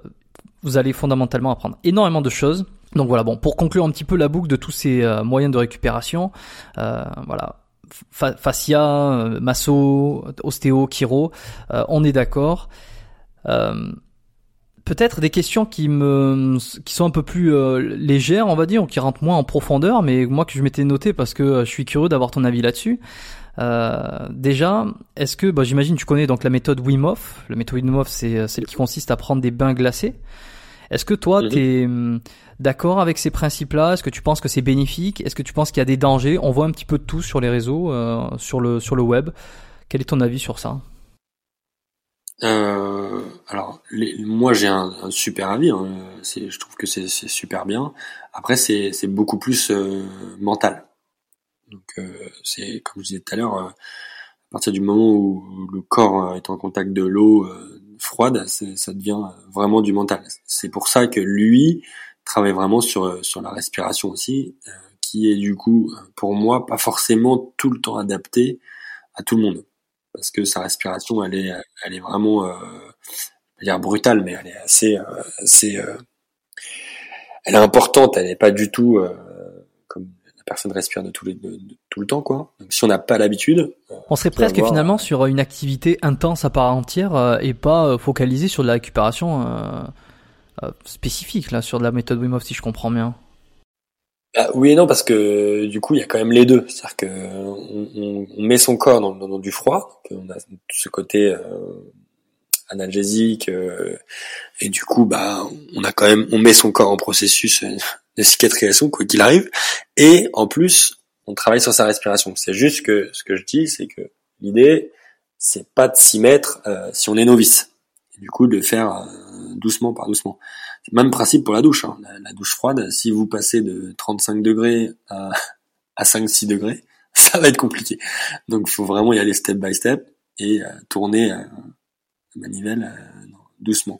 vous allez fondamentalement apprendre énormément de choses. Donc voilà, bon, pour conclure un petit peu la boucle de tous ces euh, moyens de récupération, euh, voilà, Fa- fascia, euh, masso, ostéo, chiro, euh, on est d'accord. Peut-être des questions qui me qui sont un peu plus euh, légères, on va dire, ou qui rentrent moins en profondeur, mais moi que je m'étais noté parce que euh, je suis curieux d'avoir ton avis là-dessus. Euh, déjà, est-ce que, bah, j'imagine, tu connais donc la méthode Wim Hof. La méthode Wim Hof, c'est euh, celle qui consiste à prendre des bains glacés. Est-ce que toi, Mhm. tu es d'accord avec ces principes-là? Est-ce que tu penses que c'est bénéfique? Est-ce que tu penses qu'il y a des dangers? On voit un petit peu de tout sur les réseaux, euh, sur le sur le web. Quel est ton avis sur ça? Euh, alors, moi j'ai un, super avis. hein. Je trouve que c'est, super bien. Après, c'est, beaucoup plus euh, mental. Donc, euh, c'est comme je disais tout à l'heure, à partir du moment où le corps est en contact de l'eau froide, ça devient vraiment du mental. C'est pour ça que lui travaille vraiment sur sur la respiration aussi, qui est du coup pour moi pas forcément tout le temps adapté à tout le monde parce que sa respiration elle est elle est vraiment euh, je vais dire brutale mais elle est assez euh, assez euh, elle est importante elle n'est pas du tout euh, comme la personne respire de tout, les, de, de tout le temps quoi donc si on n'a pas l'habitude On serait presque avoir- finalement sur une activité intense à part entière euh, et pas euh, focalisé sur de la récupération euh, euh, spécifique là, sur de la méthode Wim Hof si je comprends bien. Ah, oui et non parce que du coup il y a quand même les deux c'est-à-dire que on, met son corps dans, dans- dans du froid on a ce côté euh, analgésiques et du coup bah on a quand même on met son corps en processus de cicatrisation quoi qu'il arrive et en plus on travaille sur sa respiration. C'est juste que ce que je dis c'est que l'idée c'est pas de s'y mettre si on est novice. Et du coup de faire doucement par doucement. Même principe pour la douche. Hein. La, douche froide, si vous passez de 35 degrés à, à 5-6 degrés, ça va être compliqué. Donc il faut vraiment y aller step by step et euh, tourner euh, la manivelle euh, doucement.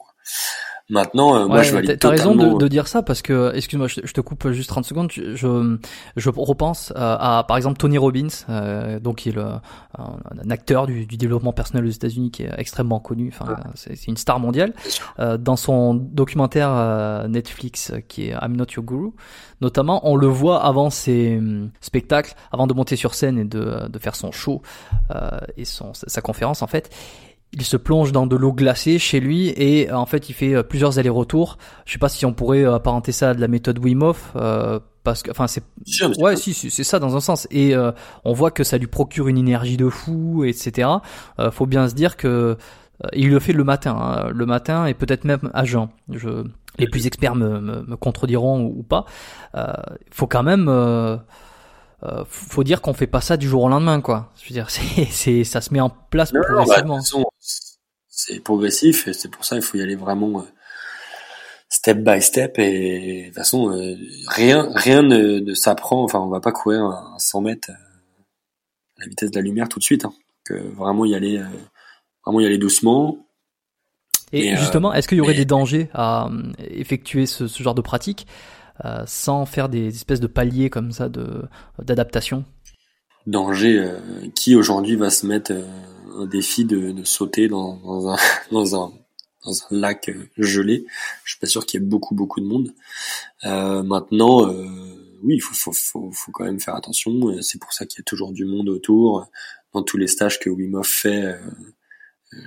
Maintenant, euh, moi, je valide T'as raison de, de, dire ça parce que, excuse-moi, je, te coupe juste 30 secondes. Je, je repense à, par exemple, Tony Robbins, euh, donc qui est le, un, acteur du, du, développement personnel aux États-Unis qui est extrêmement connu. Enfin, c'est une star mondiale. Euh, dans son documentaire euh, Netflix qui est I'm Not Your Guru, notamment, on le voit avant ses hum, spectacles, avant de monter sur scène et de, de faire son show et son, sa conférence en fait il se plonge dans de l'eau glacée chez lui et en fait il fait euh, plusieurs allers-retours. Je sais pas si on pourrait euh, apparenter ça à de la méthode Wim Hof euh, parce que enfin c'est ouais si c'est ça dans un sens et on voit que ça lui procure une énergie de fou etc. faut bien se dire que il le fait le matin hein, le matin et peut-être même à jeun. Je les plus experts me, me, contrediront ou, pas. Il faut quand même euh, faut dire qu'on fait pas ça du jour au lendemain, quoi. Je veux dire, c'est, ça se met en place bah, progressivement. c'est progressif et c'est pour ça il faut y aller vraiment euh, step by step et de toute façon euh, rien rien ne, s'apprend. Enfin, on va pas courir à 100 mètres à la vitesse de la lumière tout de suite. Hein. Vraiment y aller, vraiment y aller doucement. Et, justement, est-ce qu'il y aurait des dangers à effectuer ce, ce genre de pratique? Euh, sans faire des espèces de paliers comme ça de d'adaptation Danger, euh, qui aujourd'hui va se mettre euh, un défi de, de sauter dans, dans, un, dans, un, lac gelé Je suis pas sûr qu'il y ait beaucoup beaucoup de monde. maintenant, oui, il faut, faut, faut, faut, quand même faire attention. C'est pour ça qu'il y a toujours du monde autour. Dans tous les stages que Wim fait,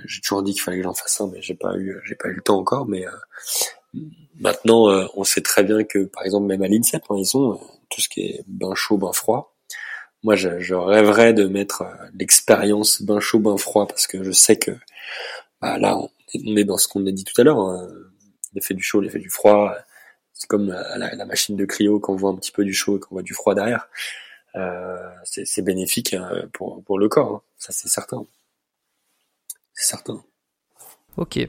j'ai toujours dit qu'il fallait que j'en fasse un, mais j'ai pas eu, j'ai pas eu le temps encore. Mais Maintenant, euh, on sait très bien que, par exemple, même à l'INSEP, hein, ils ont euh, tout ce qui est bain chaud, bain froid. Moi, je, je rêverais de mettre euh, l'expérience bain chaud, bain froid, parce que je sais que bah, là, on est, dans ce qu'on a dit tout à l'heure. Hein. L'effet du chaud, l'effet du froid. C'est comme la, la, machine de cryo, quand on voit un petit peu du chaud et qu'on voit du froid derrière. Euh, c'est bénéfique pour, pour le corps, hein. ça c'est certain. C'est certain. Ok.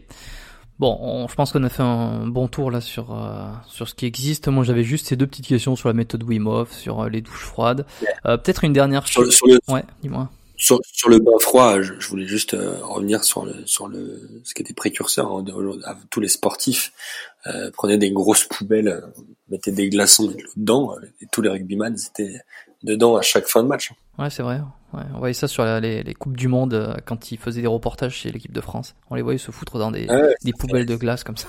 Bon, je pense qu'on a fait un bon tour là sur euh, sur ce qui existe. Moi, j'avais juste ces deux petites questions sur la méthode Wim Hof, sur euh, les douches froides. Euh, Peut-être une dernière sur, sur le ouais, dis-moi. Sur, sur le bain froid, je, je voulais juste revenir sur le sur le ce qui était précurseur hein, tous les sportifs. prenaient des grosses poubelles, mettaient des glaçons dedans. Et tous les rugbyman étaient dedans à chaque fin de match. Ouais, c'est vrai. Ouais, on voyait ça sur les, les, coupes du monde euh, quand ils faisaient des reportages chez l'équipe de France. On les voyait se foutre dans des, des poubelles de glace comme ça.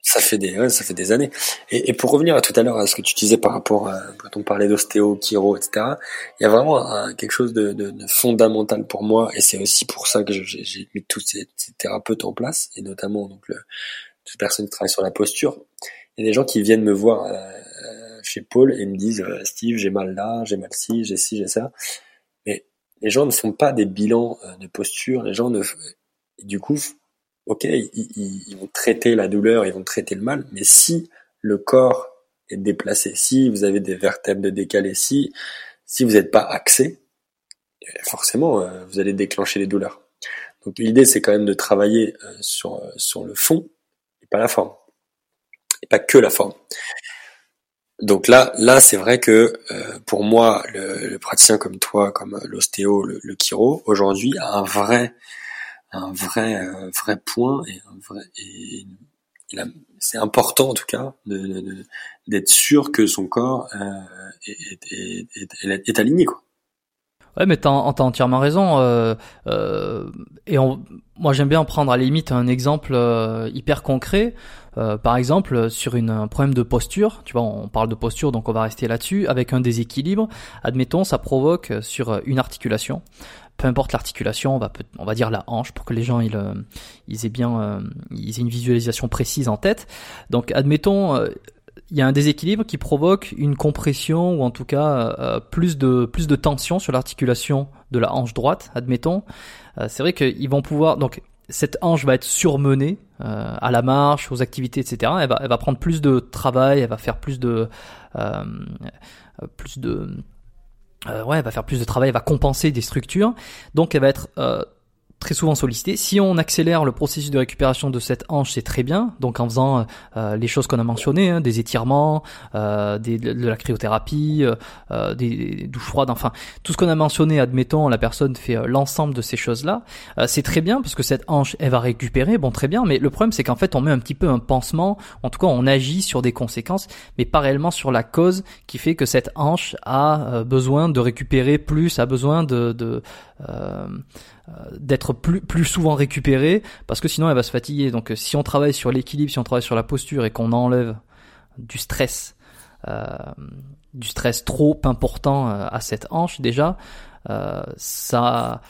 Ça fait des, ouais, ça fait des années. Et, et, pour revenir à tout à l'heure à ce que tu disais par rapport à quand on parlait d'ostéo, chiro, etc. Il y a vraiment quelque chose de, de, de, fondamental pour moi, et c'est aussi pour ça que j'ai mis tous ces, ces, thérapeutes en place, et notamment donc le, toutes les personnes qui travaillent sur la posture. Il y a des gens qui viennent me voir euh, Paul et me disent euh, Steve, j'ai mal là, j'ai mal ci, j'ai ci, j'ai ça les gens ne font pas des bilans euh, de posture, les gens ne, du coup, ok, ils, vont traiter la douleur, ils vont traiter le mal, mais si le corps est déplacé, si vous avez des vertèbres de décalé, si, si vous n'êtes pas axé, forcément, euh, vous allez déclencher les douleurs. Donc l'idée, c'est quand même de travailler sur, sur le fond et pas la forme. Et pas que la forme. Donc là, là, c'est vrai que euh, pour moi, le, praticien comme toi, comme l'ostéo, le, le chiro, aujourd'hui a un vrai, un vrai, euh, vrai point et et, c'est important en tout cas d'être sûr que son corps euh, est, est, est, est, aligné quoi. Ouais, mais t'as entièrement raison. Euh, euh, et on, moi, j'aime bien prendre à la limite un exemple euh, hyper concret. Euh, par exemple, sur une, un problème de posture, tu vois, on parle de posture, donc on va rester là-dessus. Avec un déséquilibre, admettons, ça provoque sur une articulation. Peu importe l'articulation, on va on va dire la hanche pour que les gens ils, ils aient bien ils aient une visualisation précise en tête. Donc, admettons il y a un déséquilibre qui provoque une compression ou en tout cas euh, plus de plus de tension sur l'articulation de la hanche droite, admettons. Euh, c'est vrai qu'ils vont pouvoir donc cette hanche va être surmenée euh, à la marche, aux activités, etc. Elle va, elle va prendre plus de travail, elle va faire plus de, euh, plus de, euh, ouais, elle va faire plus de travail, elle va compenser des structures. Donc, elle va être très souvent sollicité. Si on accélère le processus de récupération de cette hanche, c'est très bien. Donc en faisant euh, euh, les choses qu'on a mentionnées, hein, des étirements, euh, de la cryothérapie, euh, des, des, douches froides, enfin tout ce qu'on a mentionné, admettons la personne fait l'ensemble de ces choses-là, c'est très bien parce que cette hanche, elle va récupérer, bon très bien. Mais le problème c'est qu'en fait on met un petit peu un pansement, en tout cas on agit sur des conséquences, mais pas réellement sur la cause qui fait que cette hanche a besoin de récupérer plus, a besoin de, de euh, d'être plus plus souvent récupérée parce que sinon elle va se fatiguer. Donc euh, si on travaille sur l'équilibre, si on travaille sur la posture et qu'on enlève du stress, euh, du stress trop important euh, à cette hanche déjà, euh, ça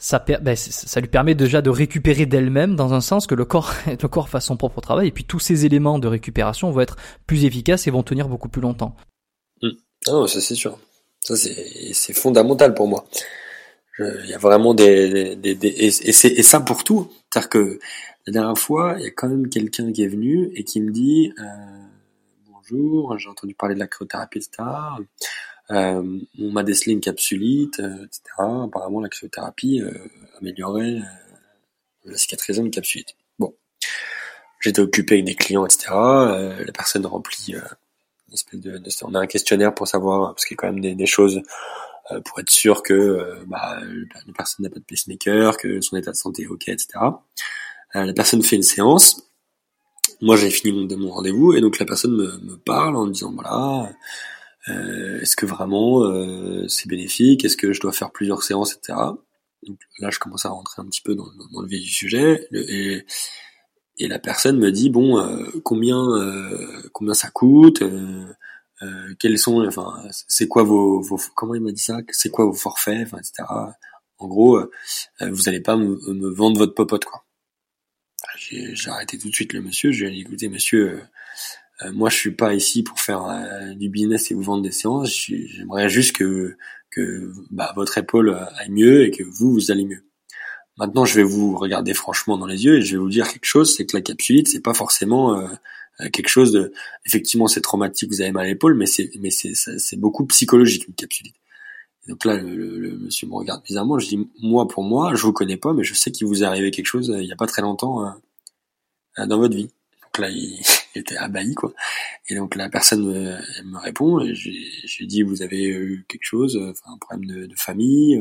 ça, ben, ça lui permet déjà de récupérer d'elle-même dans un sens que le corps, le corps fasse son propre travail et puis tous ces éléments de récupération vont être plus efficaces et vont tenir beaucoup plus longtemps. Mmh. Ah, ça c'est sûr. Ça c'est fondamental pour moi. Il y a vraiment des, et, et ça pour tout. C'est-à-dire que la dernière fois, il y a quand même quelqu'un qui est venu et qui me dit euh, bonjour, j'ai entendu parler de la cryothérapie, etc. Euh, on m'a décelé une capsulite, euh, etc. Apparemment, la cryothérapie euh, améliorait euh, la cicatrisation d'une capsulite. Bon, j'étais occupé avec des clients, etc. Euh, la personne remplit une espèce de, on a un questionnaire pour savoir parce qu'il y a quand même des, choses euh, pour être sûr que euh, bah, la personne n'a pas de pacemaker, que son état de santé est ok, etc. Euh, la personne fait une séance. Moi, j'ai fini mon, mon rendez-vous et donc la personne me, me parle en me disant voilà, euh, est-ce que vraiment euh, c'est bénéfique? Est-ce que je dois faire plusieurs séances, etc. Donc là, je commence à rentrer un petit peu dans, dans, dans le vif du sujet et, et la personne me dit bon, euh, combien combien ça coûte euh, quels sont, enfin, c'est quoi vos, vos, comment il m'a dit ça, c'est quoi vos forfaits, enfin, etc. En gros, euh, vous n'allez pas me, me, vendre votre popote, quoi. J'ai arrêté tout de suite le monsieur. Je lui ai dit, écoutez, monsieur, euh, moi, je suis pas ici pour faire du business et vous vendre des séances. J'aimerais juste que que bah, votre épaule aille mieux et que vous, vous allez mieux. Maintenant, je vais vous regarder franchement dans les yeux et je vais vous dire quelque chose, c'est que la capsulite, c'est pas forcément euh, quelque chose de effectivement c'est traumatique vous avez mal à l'épaule mais c'est mais c'est c'est beaucoup psychologique une capsulite donc là le, monsieur me regarde bizarrement je dis moi pour moi je vous connais pas mais je sais qu'il vous est arrivé quelque chose euh, il y a pas très longtemps euh, dans votre vie. Donc là il, était abahi quoi. Et donc la personne me, elle me répond lui dis vous avez eu quelque chose enfin un problème de, de famille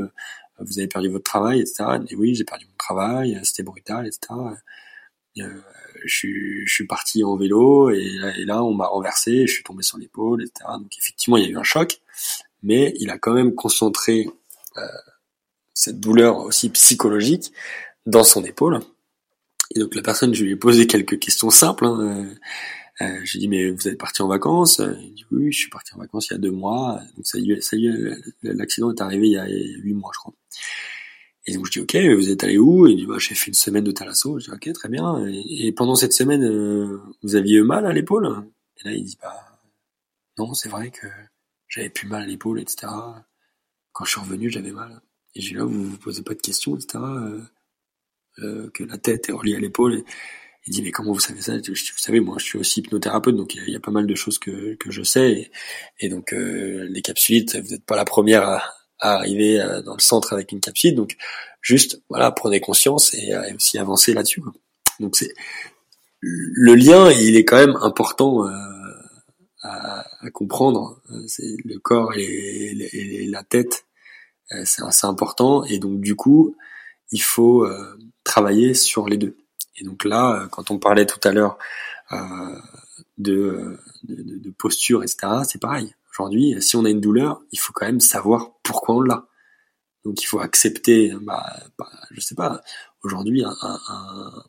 vous avez perdu votre travail etc et oui j'ai perdu mon travail c'était brutal etc je, suis parti en vélo et, là on m'a renversé, je suis tombé sur l'épaule, etc. Donc effectivement il y a eu un choc, mais il a quand même concentré euh, cette douleur aussi psychologique dans son épaule. Et donc la personne, je lui ai posé quelques questions simples. Hein, euh, euh je lui ai dit mais vous êtes parti en vacances? Il dit oui, je suis parti en vacances il y a deux mois. Donc ça y ça y est, l'accident est arrivé il y a huit mois je crois. Et donc je dis ok, vous êtes allé où? Et il dit bah j'ai fait une semaine de thalasso. Je dis ok très bien. Et, pendant cette semaine, euh, vous aviez mal à l'épaule? Et là il dit bah non, c'est vrai que j'avais plus mal à l'épaule, etc. Quand je suis revenu, j'avais mal. Et j'ai là vous vous posez pas de questions, etc. Euh, euh, que la tête est reliée à l'épaule. Il dit mais comment vous savez ça? Vous savez moi je suis aussi hypnothérapeute donc il y, a pas mal de choses que, que je sais et, et donc les capsulites vous n'êtes pas la première à, à arriver euh, dans le centre avec une capsule. Donc juste voilà, prenez conscience et, euh, aussi avancer là-dessus. Donc c'est le lien, il est quand même important euh, à, à, comprendre. C'est le corps et, la tête, c'est assez important. Et donc du coup, il faut travailler sur les deux. Et donc là, quand on parlait tout à l'heure de, de, de, posture, etc., c'est pareil. Aujourd'hui, si on a une douleur, il faut quand même savoir pourquoi on l'a. Donc il faut accepter, bah, bah je sais pas, aujourd'hui un,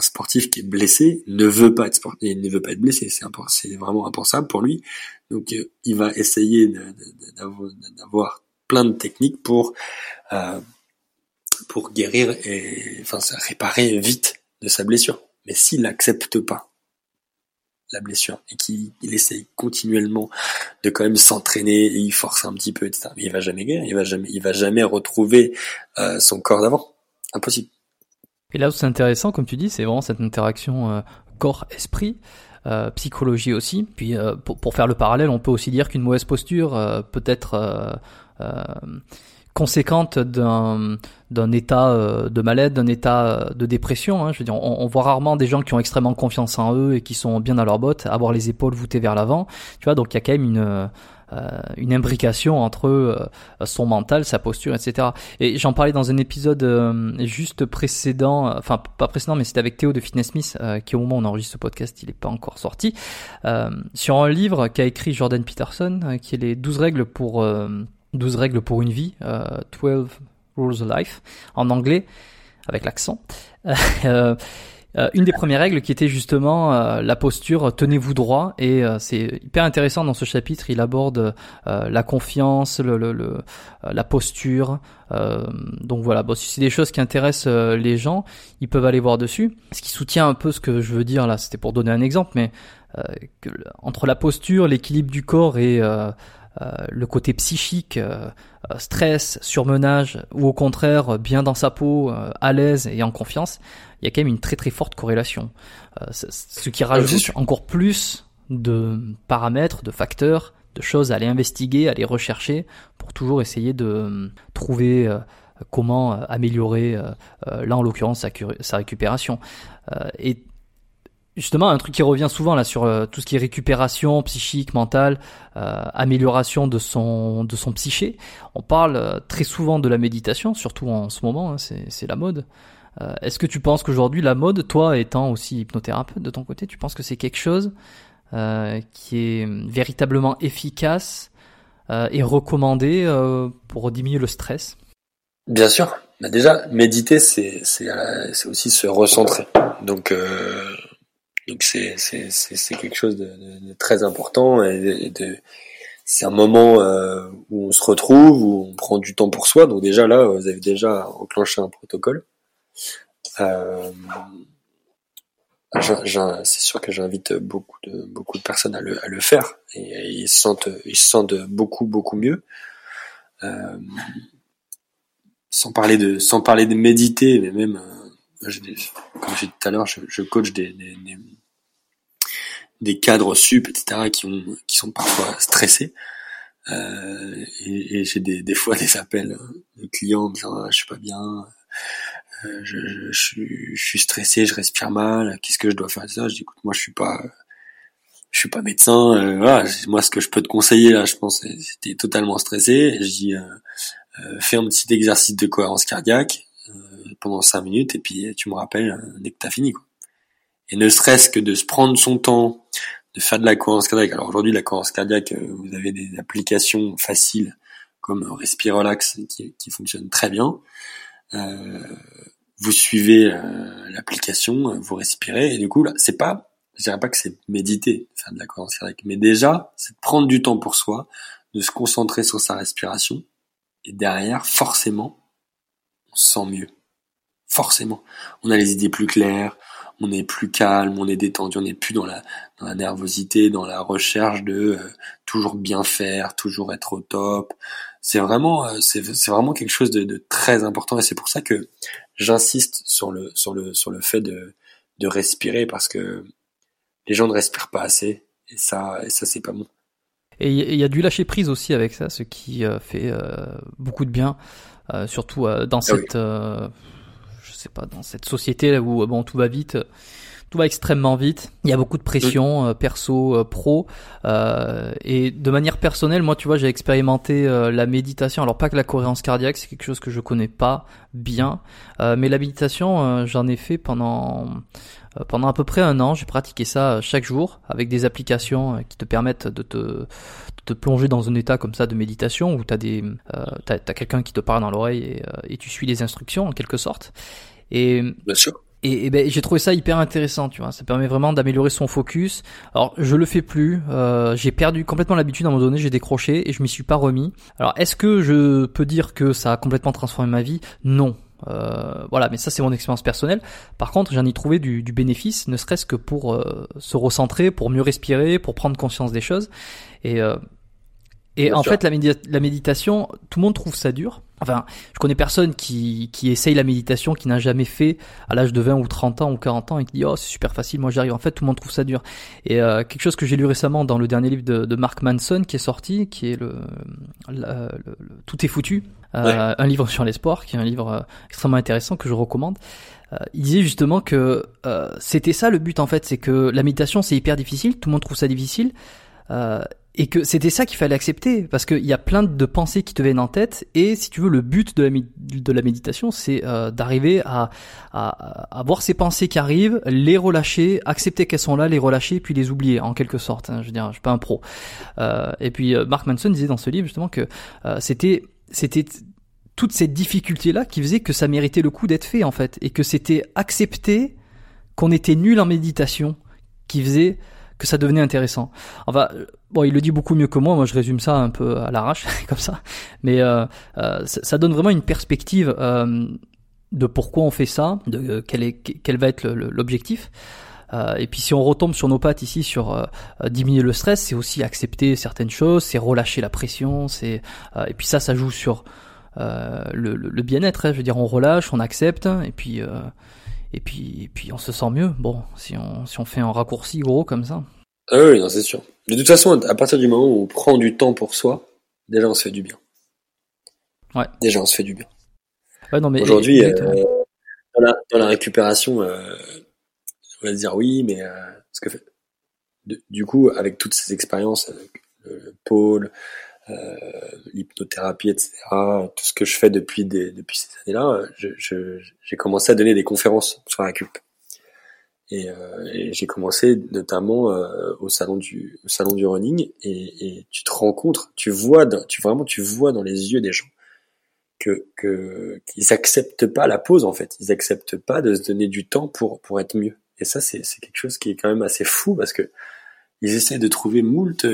sportif qui est blessé ne veut pas être sportif, ne veut pas être blessé, c'est vraiment impensable pour lui. Donc euh, il va essayer d'avoir plein de techniques pour euh, pour guérir et enfin réparer vite de sa blessure. Mais s'il n'accepte pas la blessure et qu'il essaye continuellement de quand même s'entraîner et il force un petit peu etc. Mais il va jamais guérir, il va jamais, il va jamais retrouver euh, son corps d'avant. Impossible. Et là où c'est intéressant, comme tu dis, c'est vraiment cette interaction euh, corps-esprit. Euh, psychologie aussi. Puis euh, pour, pour, faire le parallèle, on peut aussi dire qu'une mauvaise posture euh, peut être euh, conséquente d'un d'un état de mal-être, d'un état de dépression. Hein. Je veux dire, on, on, voit rarement des gens qui ont extrêmement confiance en eux et qui sont bien dans leur bottes, avoir les épaules voûtées vers l'avant. Tu vois, donc il y a quand même une euh, une imbrication entre euh, son mental, sa posture, etc. Et j'en parlais dans un épisode euh, juste précédent, enfin pas précédent, mais c'était avec Théo de Fitness Smith, qui au moment où on enregistre ce podcast, il n'est pas encore sorti, sur un livre qu'a écrit Jordan Peterson, qui est les 12 règles pour 12 règles pour une vie, 12 Rules of Life, en anglais, avec l'accent. Euh, une des premières règles qui était justement euh, la posture tenez-vous droit et euh, c'est hyper intéressant dans ce chapitre il aborde la confiance le, le, le la posture donc voilà bon si c'est des choses qui intéressent les gens ils peuvent aller voir dessus ce qui soutient un peu ce que je veux dire là c'était pour donner un exemple mais que, entre la posture l'équilibre du corps et le côté psychique, stress, surmenage, ou au contraire bien dans sa peau, à l'aise et en confiance, il y a quand même une très très forte corrélation. Euh, ce qui rajoute encore plus de paramètres, de facteurs, de choses à aller investiguer, à aller rechercher pour toujours essayer de euh, trouver euh, comment améliorer, là en l'occurrence, sa, récupération. et justement, un truc qui revient souvent là sur tout ce qui est récupération psychique, mentale, amélioration de son psyché. On parle très souvent de la méditation, surtout en ce moment, hein, c'est la mode. Euh, est-ce que tu penses qu'aujourd'hui la mode, toi étant aussi hypnothérapeute de ton côté, tu penses que c'est quelque chose euh, qui est véritablement efficace euh, et recommandé pour diminuer le stress? Bien sûr. Bah déjà, méditer, c'est c'est aussi se recentrer. Donc donc c'est c'est quelque chose de, de, très important et de, c'est un moment où on se retrouve, où on prend du temps pour soi. Donc déjà là, vous avez déjà enclenché un protocole. Euh, c'est sûr que j'invite beaucoup de beaucoup de personnes à le, à le faire et, ils se sentent ils se sentent beaucoup beaucoup mieux. Euh, sans parler de sans parler de méditer, mais même euh, comme j'ai dit tout à l'heure, je, je, coach des, des, des, cadres sup, etc. qui ont qui sont parfois stressés. Euh, et, et j'ai des, des fois des appels de clients me disant ah, je suis pas bien, euh, je, je, je, suis stressé, je respire mal, qu'est-ce que je dois faire ça Je dis écoute, moi je suis pas je suis pas médecin, euh, voilà, moi ce que je peux te conseiller là, je pense c'était totalement stressé, je dis euh, euh, fais un petit exercice de cohérence cardiaque euh, pendant cinq minutes et puis tu me rappelles dès que t'as fini quoi. Et ne serait-ce que de se prendre son temps, de faire de la cohérence cardiaque. Alors aujourd'hui la cohérence cardiaque, vous avez des applications faciles comme Respirelax qui, qui fonctionnent très bien. Euh, vous suivez euh, l'application, vous respirez, et du coup là, c'est pas, je dirais pas que c'est méditer, faire de la cohérence cardiaque, mais déjà, c'est prendre du temps pour soi, de se concentrer sur sa respiration, et derrière, forcément, on se sent mieux. Forcément. On a les idées plus claires, on est plus calme, on est détendu, on n'est plus dans la, dans la nervosité, dans la recherche de euh, toujours bien faire, toujours être au top. C'est vraiment, euh, c'est, vraiment quelque chose de, de, très important et c'est pour ça que j'insiste sur le, sur le, sur le fait de, de respirer parce que les gens ne respirent pas assez et ça, et ça c'est pas bon. Et il y a du lâcher prise aussi avec ça, ce qui euh, fait beaucoup de bien, surtout dans ah cette sais pas, dans cette société où bon tout va vite, tout va extrêmement vite. Il y a beaucoup de pression euh, perso, euh, pro, euh, et de manière personnelle, moi tu vois, j'ai expérimenté la méditation. Alors pas que la cohérence cardiaque, c'est quelque chose que je connais pas bien, mais la méditation, j'en ai fait pendant pendant à peu près un an. J'ai pratiqué ça chaque jour avec des applications qui te permettent de te te plonger dans un état comme ça de méditation où t'as des euh, t'as, as, quelqu'un qui te parle dans l'oreille et, et, tu suis les instructions en quelque sorte et, Bien sûr. Et, et ben, j'ai trouvé ça hyper intéressant, tu vois. Ça permet vraiment d'améliorer son focus. Alors, je le fais plus. Euh, j'ai perdu complètement l'habitude à un moment donné. J'ai décroché et je m'y suis pas remis. Alors, est-ce que je peux dire que ça a complètement transformé ma vie? Non. Euh, voilà, mais ça c'est mon expérience personnelle. Par contre, j'en ai trouvé du, du, bénéfice, ne serait-ce que pour euh, se recentrer, pour mieux respirer, pour prendre conscience des choses. Et, euh, et en fait, la, la, méditation, tout le monde trouve ça dur. Enfin, je connais personne qui, qui essaye la méditation, qui n'a jamais fait à l'âge de 20 ou 30 ans ou 40 ans et qui dit oh c'est super facile, moi j'arrive. En fait, tout le monde trouve ça dur. Et euh, quelque chose que j'ai lu récemment dans le dernier livre de, de, Mark Manson qui est sorti, qui est le, le, Tout est foutu, euh, un livre sur les sports, qui est un livre euh, extrêmement intéressant que je recommande. Euh, il disait justement que c'était ça le but en fait, c'est que la méditation c'est hyper difficile, tout le monde trouve ça difficile. Euh, et que c'était ça qu'il fallait accepter parce qu'il y a plein de pensées qui te viennent en tête et si tu veux le but de la, de la méditation c'est euh, d'arriver à, à, à, voir ces pensées qui arrivent les relâcher accepter qu'elles sont là les relâcher puis les oublier en quelque sorte hein, je veux dire je suis pas un pro. Euh, et puis euh, Mark Manson disait dans ce livre justement que euh, c'était c'était toute cette difficulté là qui faisait que ça méritait le coup d'être fait en fait et que c'était accepter qu'on était nul en méditation qui faisait que ça devenait intéressant. Enfin, bon, il le dit beaucoup mieux que moi. Moi, je résume ça un peu à l'arrache, comme ça. Mais euh, euh, ça, donne vraiment une perspective euh, de pourquoi on fait ça, de quel, est, quel va être l'objectif. et puis si on retombe sur nos pattes ici sur diminuer le stress, c'est aussi accepter certaines choses, c'est relâcher la pression, c'est et puis ça, ça joue sur le, bien-être. Hein. je veux dire, on relâche, on accepte, et puis et puis, et puis on se sent mieux. Bon, si on, si on fait un raccourci gros comme ça. Ah oui, non, c'est sûr. De toute façon, à partir du moment où on prend du temps pour soi, déjà on se fait du bien. Ouais. Déjà on se fait du bien. Ouais, non, mais aujourd'hui, euh, dans, la, dans, la, récupération, euh, on va se dire oui, mais euh, ce que fait, du coup, avec toutes ces expériences, avec le pôle, l'hypnothérapie, etc. Tout ce que je fais depuis des, depuis ces années-là, j'ai commencé à donner des conférences sur la cup. Et, euh, et j'ai commencé notamment euh, au salon du au salon du running et, et tu te rencontres, tu vois, tu vraiment tu vois dans les yeux des gens que que qu'ils acceptent pas la pause en fait, ils acceptent pas de se donner du temps pour pour être mieux. Et ça c'est c'est quelque chose qui est quand même assez fou parce que ils essaient de trouver moult,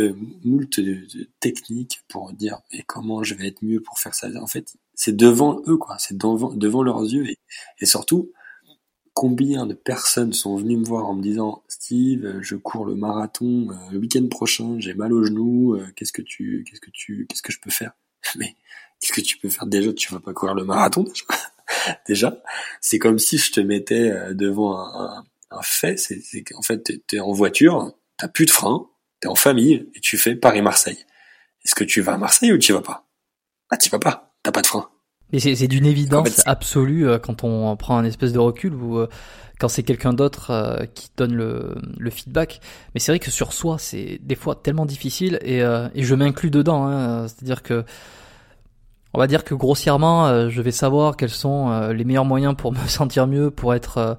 moult de, techniques pour dire mais comment je vais être mieux pour faire ça. En fait, c'est devant eux, quoi. C'est devant, devant leurs yeux. Et, surtout, combien de personnes sont venues me voir en me disant Steve, je cours le marathon euh, le week-end prochain, j'ai mal au genou, euh, qu'est-ce que tu, qu'est-ce que tu, qu'est-ce que je peux faire? Mais qu'est-ce que tu peux faire? Déjà Tu vas pas courir le marathon déjà. déjà, c'est comme si je te mettais euh, devant un, fait. C'est qu'en fait, t'es en voiture, t'as plus de frein, t'es en famille et tu fais Paris-Marseille. Est-ce que tu vas à Marseille ou tu vas pas? Ah, tu vas pas, t'as pas de frein. Mais c'est d'une évidence absolue euh, quand on prend un espèce de recul ou euh, quand c'est quelqu'un d'autre euh, qui donne le, le feedback. Mais c'est vrai que sur soi, c'est des fois tellement difficile et, et je m'inclus dedans. Hein, C'est-à-dire que on va dire que grossièrement, je vais savoir quels sont les meilleurs moyens pour me sentir mieux, pour être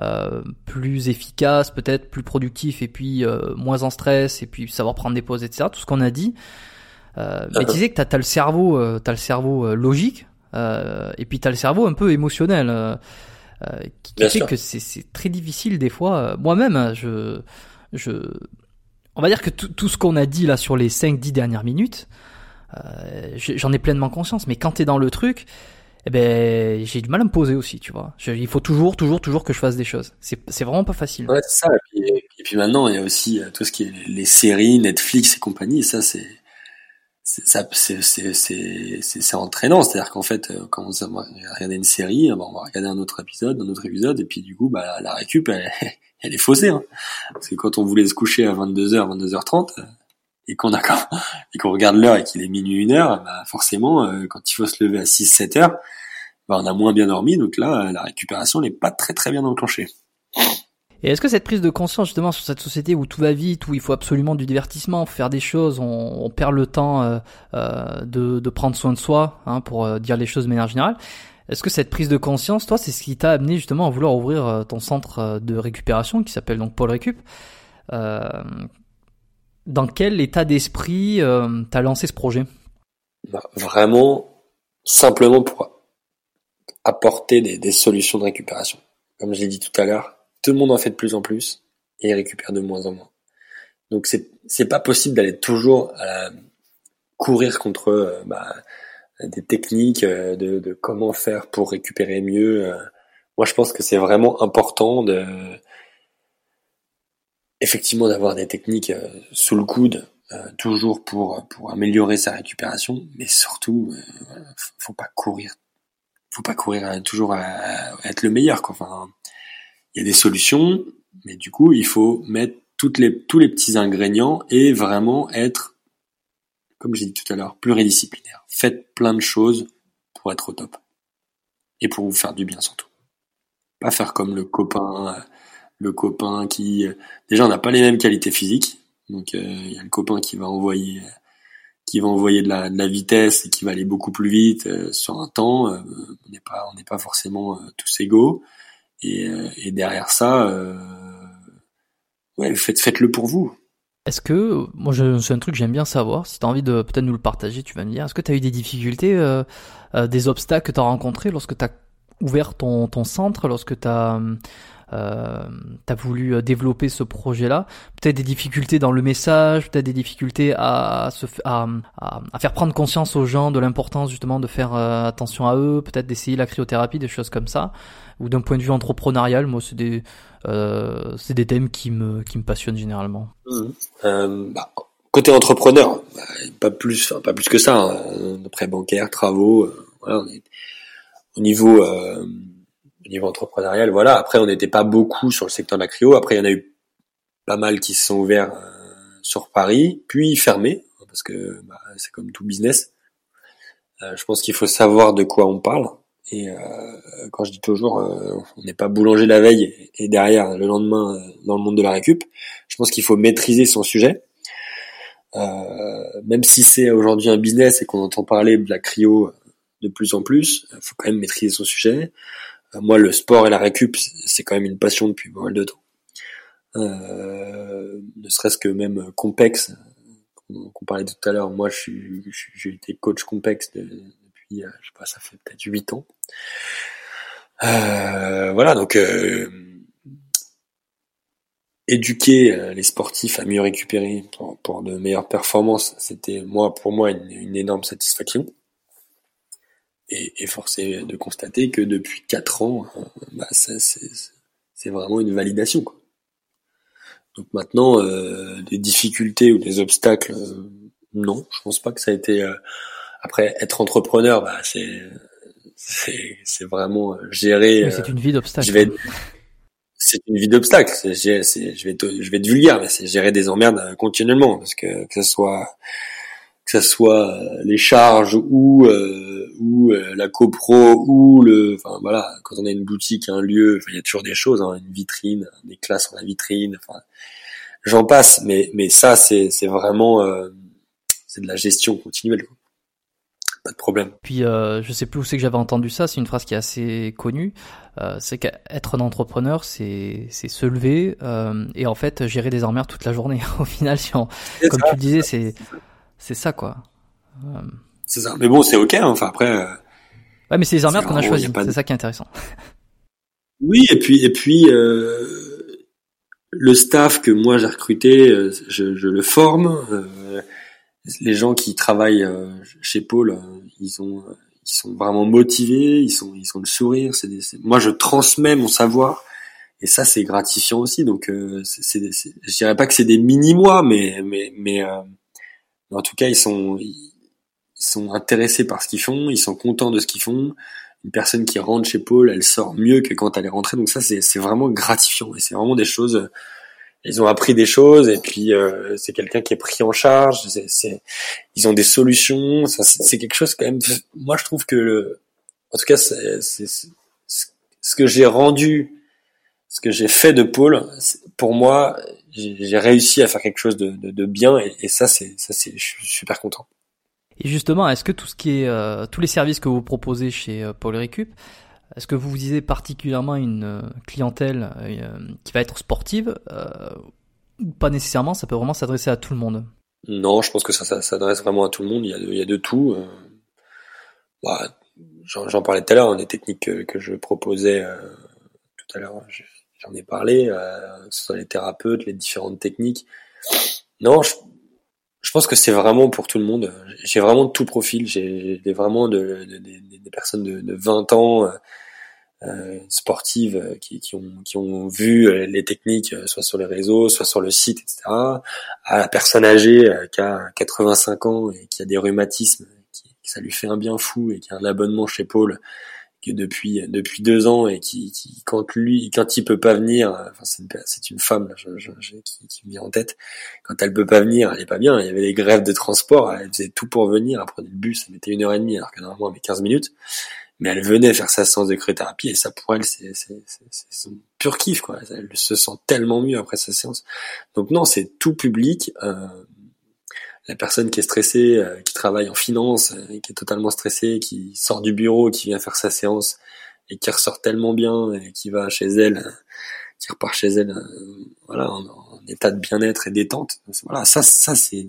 euh, plus efficace, peut-être plus productif et puis euh, moins en stress et puis savoir prendre des pauses, etc. Tout ce qu'on a dit. Euh, mais tu disais que t'as as le cerveau, euh, t'as le cerveau logique et puis t'as le cerveau un peu émotionnel qui, qui fait que c'est très difficile des fois. Moi-même, je, je, on va dire que tout ce qu'on a dit là sur les 5-10 dernières minutes, j'en ai pleinement conscience. Mais quand t'es dans le truc, eh ben j'ai du mal à me poser aussi, tu vois. il faut toujours, toujours, toujours que je fasse des choses. C'est, vraiment pas facile. Ouais, c'est ça. Et puis, maintenant, il y a aussi euh, tout ce qui est les séries, Netflix et compagnie. Et ça, c'est, c'est, entraînant. C'est-à-dire qu'en fait, euh, quand on va regarder une série, on va regarder un autre épisode, un autre épisode, et puis du coup, bah, la récup, elle, elle est faussée. Hein. Parce que quand on voulait se coucher à 22h, 22h30, et qu'on regarde l'heure et qu'il est minuit une heure, bah forcément, euh, quand il faut se lever à 6-7 heures, bah on a moins bien dormi, donc là, la récupération n'est pas très très bien enclenchée. Et est-ce que cette prise de conscience justement sur cette société où tout va vite, où il faut absolument du divertissement, faire des choses, on, perd le temps euh, euh, de, prendre soin de soi, hein, pour euh, dire les choses de manière générale, est-ce que cette prise de conscience, toi, c'est ce qui t'a amené justement à vouloir ouvrir ton centre de récupération qui s'appelle donc Paul Récup euh, dans quel état d'esprit euh, t'as lancé ce projet? Bah, Vraiment, simplement pour apporter des, solutions de récupération. Comme je l'ai dit tout à l'heure, tout le monde en fait de plus en plus et récupère de moins en moins. Donc c'est c'est pas possible d'aller toujours euh, courir contre euh, bah, des techniques euh, de, comment faire pour récupérer mieux. Moi, je pense que c'est vraiment important de effectivement d'avoir des techniques euh, sous le coude toujours pour pour améliorer sa récupération, mais surtout, faut pas courir, faut pas courir toujours à, être le meilleur. Quoi. Enfin, il y a des solutions, mais du coup, il faut mettre toutes les tous les petits ingrédients et vraiment être, comme j'ai dit tout à l'heure, pluridisciplinaire. Faites plein de choses pour être au top et pour vous faire du bien surtout. Pas faire comme le copain, le copain qui déjà on n'a pas les mêmes qualités physiques, donc euh, il y a le copain qui va envoyer qui va envoyer de la, vitesse et qui va aller beaucoup plus vite euh, sur un temps. Euh, on n'est pas on n'est pas forcément tous égaux et, et derrière ça, ouais faites faites-le pour vous. Est-ce que, moi c'est un truc que j'aime bien savoir, si tu as envie de peut-être nous le partager, tu vas me dire, est-ce que tu as eu des difficultés, des obstacles que tu as rencontrés lorsque tu as ouvert ton, ton centre, lorsque tu euh, as voulu euh, développer ce projet-là Peut-être des difficultés dans le message, peut-être des difficultés à, faire prendre conscience aux gens de l'importance justement de faire attention à eux, peut-être d'essayer la cryothérapie, des choses comme ça ou d'un point de vue entrepreneurial, moi c'est des euh, thèmes qui me passionnent généralement. Mmh. Euh, bah, côté entrepreneur, bah, pas plus pas plus que ça. Hein. Après bancaire, travaux, euh, au niveau euh, au niveau entrepreneurial, voilà. Après on n'était pas beaucoup sur le secteur de la cryo. Après il y en a eu pas mal qui se sont ouverts euh, sur Paris, puis fermés parce que bah, c'est comme tout business. Euh, je pense qu'il faut savoir de quoi on parle. Et euh, quand je dis toujours, on n'est pas boulanger la veille et derrière le lendemain dans le monde de la récup. Je pense qu'il faut maîtriser son sujet. même si c'est aujourd'hui un business et qu'on entend parler de la cryo de plus en plus, il faut quand même maîtriser son sujet. Moi, le sport et la récup, c'est quand même une passion depuis pas mal de temps. ne serait-ce que même Compex, qu'on parlait tout à l'heure. Moi, j'ai été coach Compex de, je sais pas, ça fait peut-être 8 ans. Euh, voilà, donc euh, éduquer euh, les sportifs à mieux récupérer pour, de meilleures performances, c'était moi pour moi une, énorme satisfaction. Et, et forcé de constater que depuis 4 ans, bah, c'est vraiment une validation. Quoi. Donc maintenant, des difficultés ou des obstacles, non, je pense pas que ça a été après, être entrepreneur, bah, c'est c'est c'est vraiment gérer. c'est euh, une vie d'obstacle. Je vais c'est une vie d'obstacle. C'est, je vais te, je vais être vulgaire, mais c'est gérer des emmerdes euh, continuellement parce que que ce soit que ce soit euh, les charges ou ou la copro ou le enfin voilà quand on a une boutique un lieu il y a toujours des choses hein, une vitrine des classes en la vitrine enfin j'en passe mais mais ça c'est c'est vraiment c'est de la gestion continuelle quoi pas de problème. Puis euh, je sais plus où c'est que j'avais entendu ça, c'est une phrase qui est assez connue, euh, c'est qu'être un entrepreneur, c'est c'est se lever euh, et en fait gérer des emmerdes toute la journée. Au final, si on, comme tu le disais, c'est c'est ça quoi. Euh, c'est ça. Mais bon, c'est ok. Hein. Enfin après. Euh, ouais, mais c'est les emmerdes qu'on a choisi. C'est ça qui est intéressant. Oui, et puis et puis le staff que moi j'ai recruté, je, je le forme les gens qui travaillent euh, chez Paul, euh, ils ont ils sont vraiment motivés, ils sont ils ont le sourire. C'est moi je transmets mon savoir et ça c'est gratifiant aussi. Donc euh, c'est, je dirais pas que c'est des mini mois, mais mais mais en tout cas ils sont ils sont intéressés par ce qu'ils font, ils sont contents de ce qu'ils font. Une personne qui rentre chez Paul, elle sort mieux que quand elle est rentrée. Donc ça c'est vraiment gratifiant et c'est vraiment des choses ils ont appris des choses et puis euh, c'est quelqu'un qui est pris en charge. C'est, ils ont des solutions. c'est, quelque chose quand même. Moi, je trouve que, le, en tout cas, c'est, ce que j'ai rendu, ce que j'ai fait de Paul. Pour moi, j'ai, réussi à faire quelque chose de, de, de bien et, et, ça, c'est, ça, c'est, je suis super content. Et justement, est-ce que tout ce qui est, euh, tous les services que vous proposez chez euh, Paul Récup, est-ce que vous visez particulièrement une euh, clientèle euh, qui va être sportive ou pas nécessairement Ça peut vraiment s'adresser à tout le monde? Non, je pense que ça, s'adresse vraiment à tout le monde. Il y a de, tout. Bah, J'en parlais tout à l'heure, des techniques que, que, je proposais tout à l'heure. J'en ai parlé, que ce soit les thérapeutes, les différentes techniques. Non, je, je pense que c'est vraiment pour tout le monde. J'ai vraiment tout profil. J'ai vraiment de, de, de, des personnes de, de 20 ans sportives qui, qui, ont, qui ont vu les techniques soit sur les réseaux, soit sur le site, etc. À la personne âgée qui a 85 ans et qui a des rhumatismes, qui, ça lui fait un bien fou et qui a un abonnement chez Paul que depuis depuis deux ans et qui, qui quand lui quand il peut pas venir enfin c'est une, c'est une femme là, je, je, qui, qui me vient en tête. Quand elle peut pas venir elle est pas bien. Il y avait des grèves de transport elle faisait tout pour venir elle prenait le bus elle mettait une heure et demie alors que normalement elle met 15 minutes. Mais elle venait faire sa séance de cryothérapie et ça pour elle c'est c'est c'est son pur kiff quoi. Elle se sent tellement mieux après sa séance. Donc non c'est tout public euh, la personne qui est stressée, euh, qui travaille en finance, euh, qui est totalement stressée, qui sort du bureau, qui vient faire sa séance et qui ressort tellement bien et qui va chez elle, euh, qui repart chez elle, voilà, en, état de bien-être et détente. Voilà, ça, ça c'est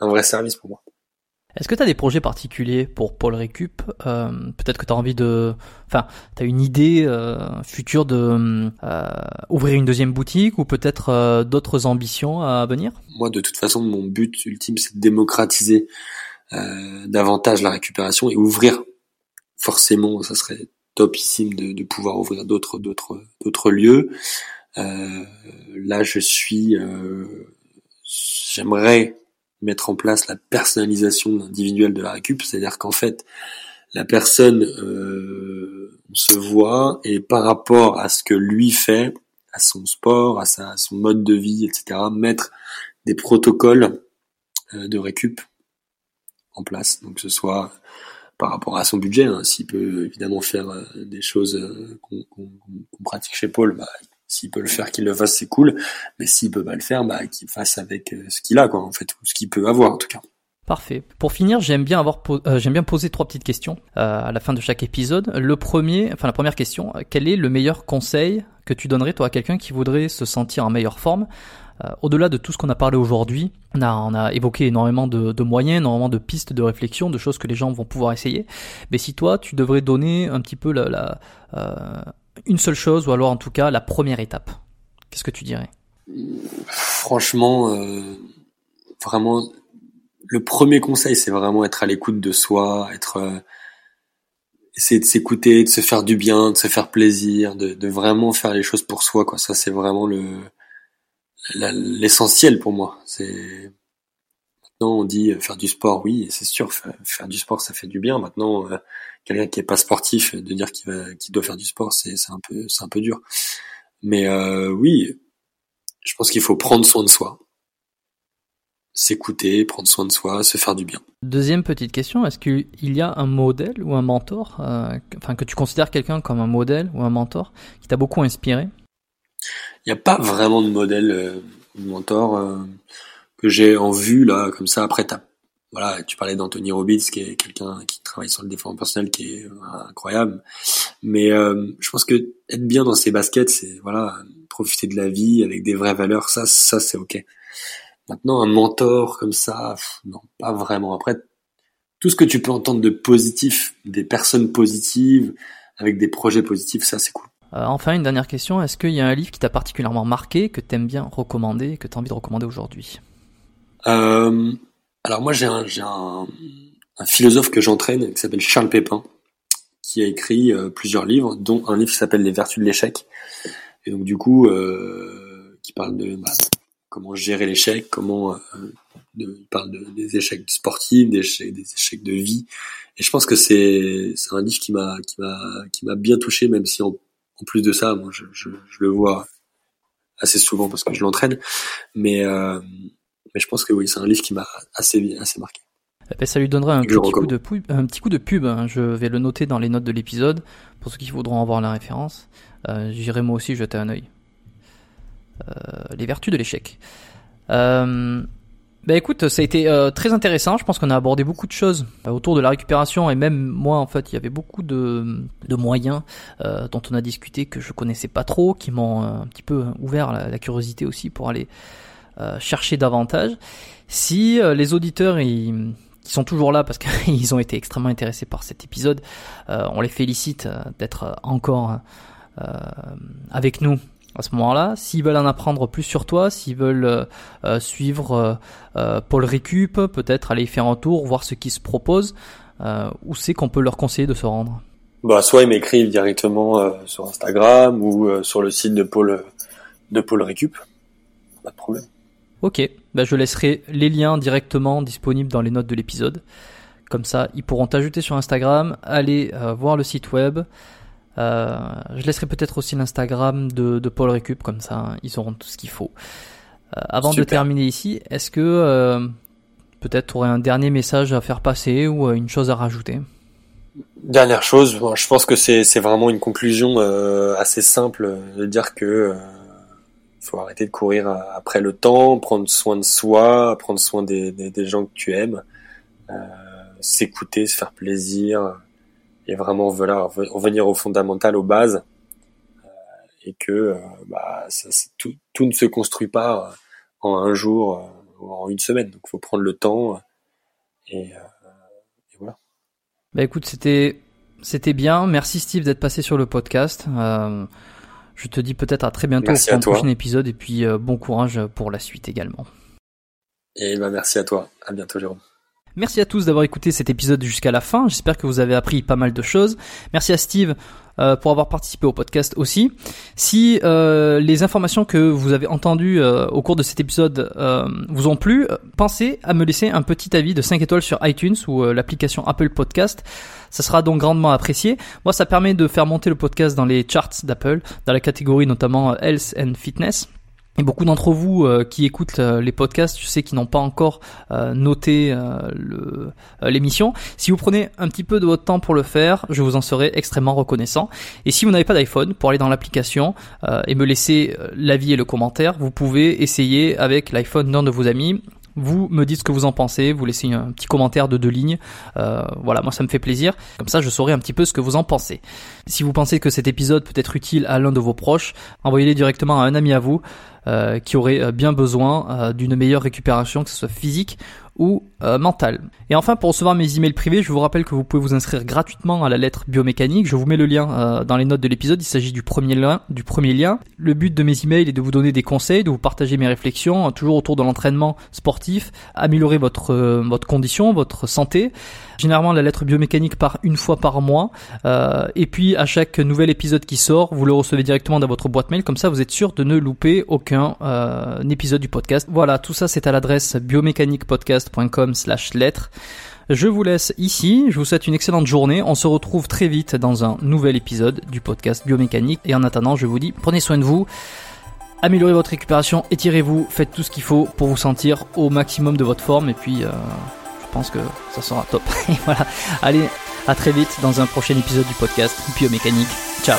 un vrai service pour moi. Est-ce que tu as des projets particuliers pour Paul Récup euh, Peut-être que tu as envie de... Enfin, tu as une idée euh, future de euh, ouvrir une deuxième boutique ou peut-être euh, d'autres ambitions à venir? Moi, de toute façon, mon but ultime, c'est de démocratiser euh, davantage la récupération et ouvrir. Forcément, ça serait topissime de, de pouvoir ouvrir d'autres d'autres d'autres lieux. là, je suis... J'aimerais mettre en place la personnalisation individuelle de la récup, c'est-à-dire qu'en fait, la personne euh, se voit et par rapport à ce que lui fait, à son sport, à, sa, son mode de vie, etc., mettre des protocoles euh, de récup en place. Donc que ce soit par rapport à son budget, hein, s'il peut évidemment faire euh, des choses euh, qu'on pratique chez Paul, bah, s'il peut le faire, qu'il le fasse, c'est cool. Mais s'il peut pas le faire, bah qu'il fasse avec euh, ce qu'il a, quoi, en fait, ou ce qu'il peut avoir, en tout cas. Parfait. Pour finir, j'aime bien avoir, euh, j'aime bien poser trois petites questions euh, à la fin de chaque épisode. Le premier, enfin la première question, quel est le meilleur conseil que tu donnerais toi à quelqu'un qui voudrait se sentir en meilleure forme? Au-delà de tout ce qu'on a parlé aujourd'hui, on a, on a évoqué énormément de, de, moyens, énormément de pistes de réflexion, de choses que les gens vont pouvoir essayer. Mais si toi, tu devrais donner un petit peu la, la une seule chose, ou alors en tout cas la première étape Qu'est-ce que tu dirais? Franchement, euh, vraiment, le premier conseil, c'est vraiment être à l'écoute de soi, être euh, essayer de s'écouter, de se faire du bien, de se faire plaisir, de, vraiment faire les choses pour soi. Quoi. Ça, c'est vraiment le l'essentiel pour moi. C'est Maintenant, on dit euh, faire du sport, oui, c'est sûr, faire, du sport, ça fait du bien. Maintenant, euh, quelqu'un qui est pas sportif, de dire qu'il doit faire du sport, c'est un peu, c'est un peu dur. Mais euh, oui, je pense qu'il faut prendre soin de soi, s'écouter, prendre soin de soi, se faire du bien. Deuxième petite question, est-ce qu'il y a un modèle ou un mentor, enfin que tu considères quelqu'un comme un modèle ou un mentor qui t'a beaucoup inspiré? Il n'y a pas vraiment de modèle, de mentor que j'ai en vue là comme ça après tu parlais d'Anthony Robbins qui est quelqu'un qui travaille sur le développement personnel qui est euh, incroyable. Mais euh, je pense que être bien dans ses baskets c'est voilà profiter de la vie avec des vraies valeurs ça ça c'est ok. Maintenant un mentor comme ça non pas vraiment. Après tout ce que tu peux entendre de positif des personnes positives avec des projets positifs ça c'est cool. Euh, enfin, une dernière question. Est-ce qu'il y a un livre qui t'a particulièrement marqué, que t'aimes bien recommander, que t'as envie de recommander aujourd'hui? Euh, alors moi j'ai un, philosophe que j'entraîne qui s'appelle Charles Pépin, qui a écrit euh, plusieurs livres, dont un livre qui s'appelle Les Vertus de l'échec. Et donc du coup, euh, qui parle de bah, comment gérer l'échec, comment il parle de, des échecs sportifs, des échecs, des échecs de vie. Et je pense que c'est un livre qui m'a qui m'a qui m'a bien touché, même si en, plus de ça, moi je, je, le vois assez souvent parce que je l'entraîne, mais mais je pense que oui, c'est un livre qui m'a assez, assez marqué. Eh ben, ça lui donnera un petit, coup de pub, un petit coup de pub. Hein. Je vais le noter dans les notes de l'épisode pour ceux qui voudront avoir la référence. Euh, J'irai moi aussi jeter un œil. Euh, les vertus de l'échec. Euh, bah écoute, ça a été euh, très intéressant. Je pense qu'on a abordé beaucoup de choses autour de la récupération et même moi en fait, il y avait beaucoup de, de moyens euh, dont on a discuté que je connaissais pas trop, qui m'ont un petit peu ouvert la, la, curiosité aussi pour aller chercher davantage. Si euh, les auditeurs ils, qui sont toujours là parce qu'ils ont été extrêmement intéressés par cet épisode, euh, on les félicite d'être encore avec nous à ce moment-là. S'ils veulent en apprendre plus sur toi, s'ils veulent suivre Paul Récup, peut-être aller faire un tour, voir ce qui se propose, où c'est qu'on peut leur conseiller de se rendre Bah, soit ils m'écrivent directement euh, sur Instagram ou euh, sur le site de Paul de Paul Récup. Pas de problème. Ok, bah, je laisserai les liens directement disponibles dans les notes de l'épisode. Comme ça, ils pourront t'ajouter sur Instagram, aller euh, voir le site web. je laisserai peut-être aussi l'Instagram de, de, Paul Récup, comme ça, ils auront tout ce qu'il faut. avant de terminer ici, est-ce que peut-être tu aurais un dernier message à faire passer ou une chose à rajouter? Dernière chose, je pense que c'est vraiment une conclusion euh, assez simple de dire que euh, faut arrêter de courir après le temps, prendre soin de soi, prendre soin des, gens que tu aimes, euh, s'écouter, se faire plaisir et vraiment voilà revenir au fondamental, aux bases et que bah, ça, tout, ne se construit pas en un jour ou en une semaine. Donc, faut prendre le temps et bah écoute, c'était c'était bien. Merci Steve d'être passé sur le podcast. Euh, je te dis peut-être à très bientôt pour un prochain épisode et puis euh, bon courage pour la suite également. Et bah merci à toi. À bientôt Jérôme. Merci à tous d'avoir écouté cet épisode jusqu'à la fin. J'espère que vous avez appris pas mal de choses. Merci à Steve euh, pour avoir participé au podcast aussi. Si euh, les informations que vous avez entendues euh, au cours de cet épisode vous ont plu, pensez à me laisser un petit avis de 5 étoiles sur iTunes ou l'application Apple Podcast. Ça sera donc grandement apprécié. Moi, ça permet de faire monter le podcast dans les charts d'Apple, dans la catégorie notamment Health and Fitness. Et beaucoup d'entre vous euh, qui écoutent euh, les podcasts, je sais qu'ils n'ont pas encore euh, noté l'émission. Si vous prenez un petit peu de votre temps pour le faire, je vous en serai extrêmement reconnaissant. Et si vous n'avez pas d'iPhone, pour aller dans l'application et me laisser l'avis et le commentaire, vous pouvez essayer avec l'iPhone d'un de vos amis vous me dites ce que vous en pensez, vous laissez un petit commentaire de deux lignes. Euh, voilà, moi ça me fait plaisir. Comme ça, je saurai un petit peu ce que vous en pensez. Si vous pensez que cet épisode peut être utile à l'un de vos proches, envoyez-les directement à un ami à vous euh, qui aurait euh, bien besoin d'une meilleure récupération, que ce soit physique ou euh, mental. Et enfin, pour recevoir mes emails privés, je vous rappelle que vous pouvez vous inscrire gratuitement à la lettre biomécanique. Je vous mets le lien euh, dans les notes de l'épisode. Il s'agit du premier lien. Du premier lien. Le but de mes emails est de vous donner des conseils, de vous partager mes réflexions, toujours autour de l'entraînement sportif, améliorer votre euh, votre condition, votre santé. Généralement, la lettre biomécanique part une fois par mois. Euh, et puis, à chaque nouvel épisode qui sort, vous le recevez directement dans votre boîte mail. Comme ça, vous êtes sûr de ne louper aucun euh, épisode du podcast. Voilà, tout ça, c'est à l'adresse biomécaniquepodcast.com slash lettres. Je vous laisse ici, je vous souhaite une excellente journée, on se retrouve très vite dans un nouvel épisode du podcast Biomécanique et en attendant je vous dis prenez soin de vous, améliorez votre récupération, étirez-vous, faites tout ce qu'il faut pour vous sentir au maximum de votre forme et puis euh, pense que ça sera top. Et voilà, allez, à très vite dans un prochain épisode du podcast Biomécanique. Ciao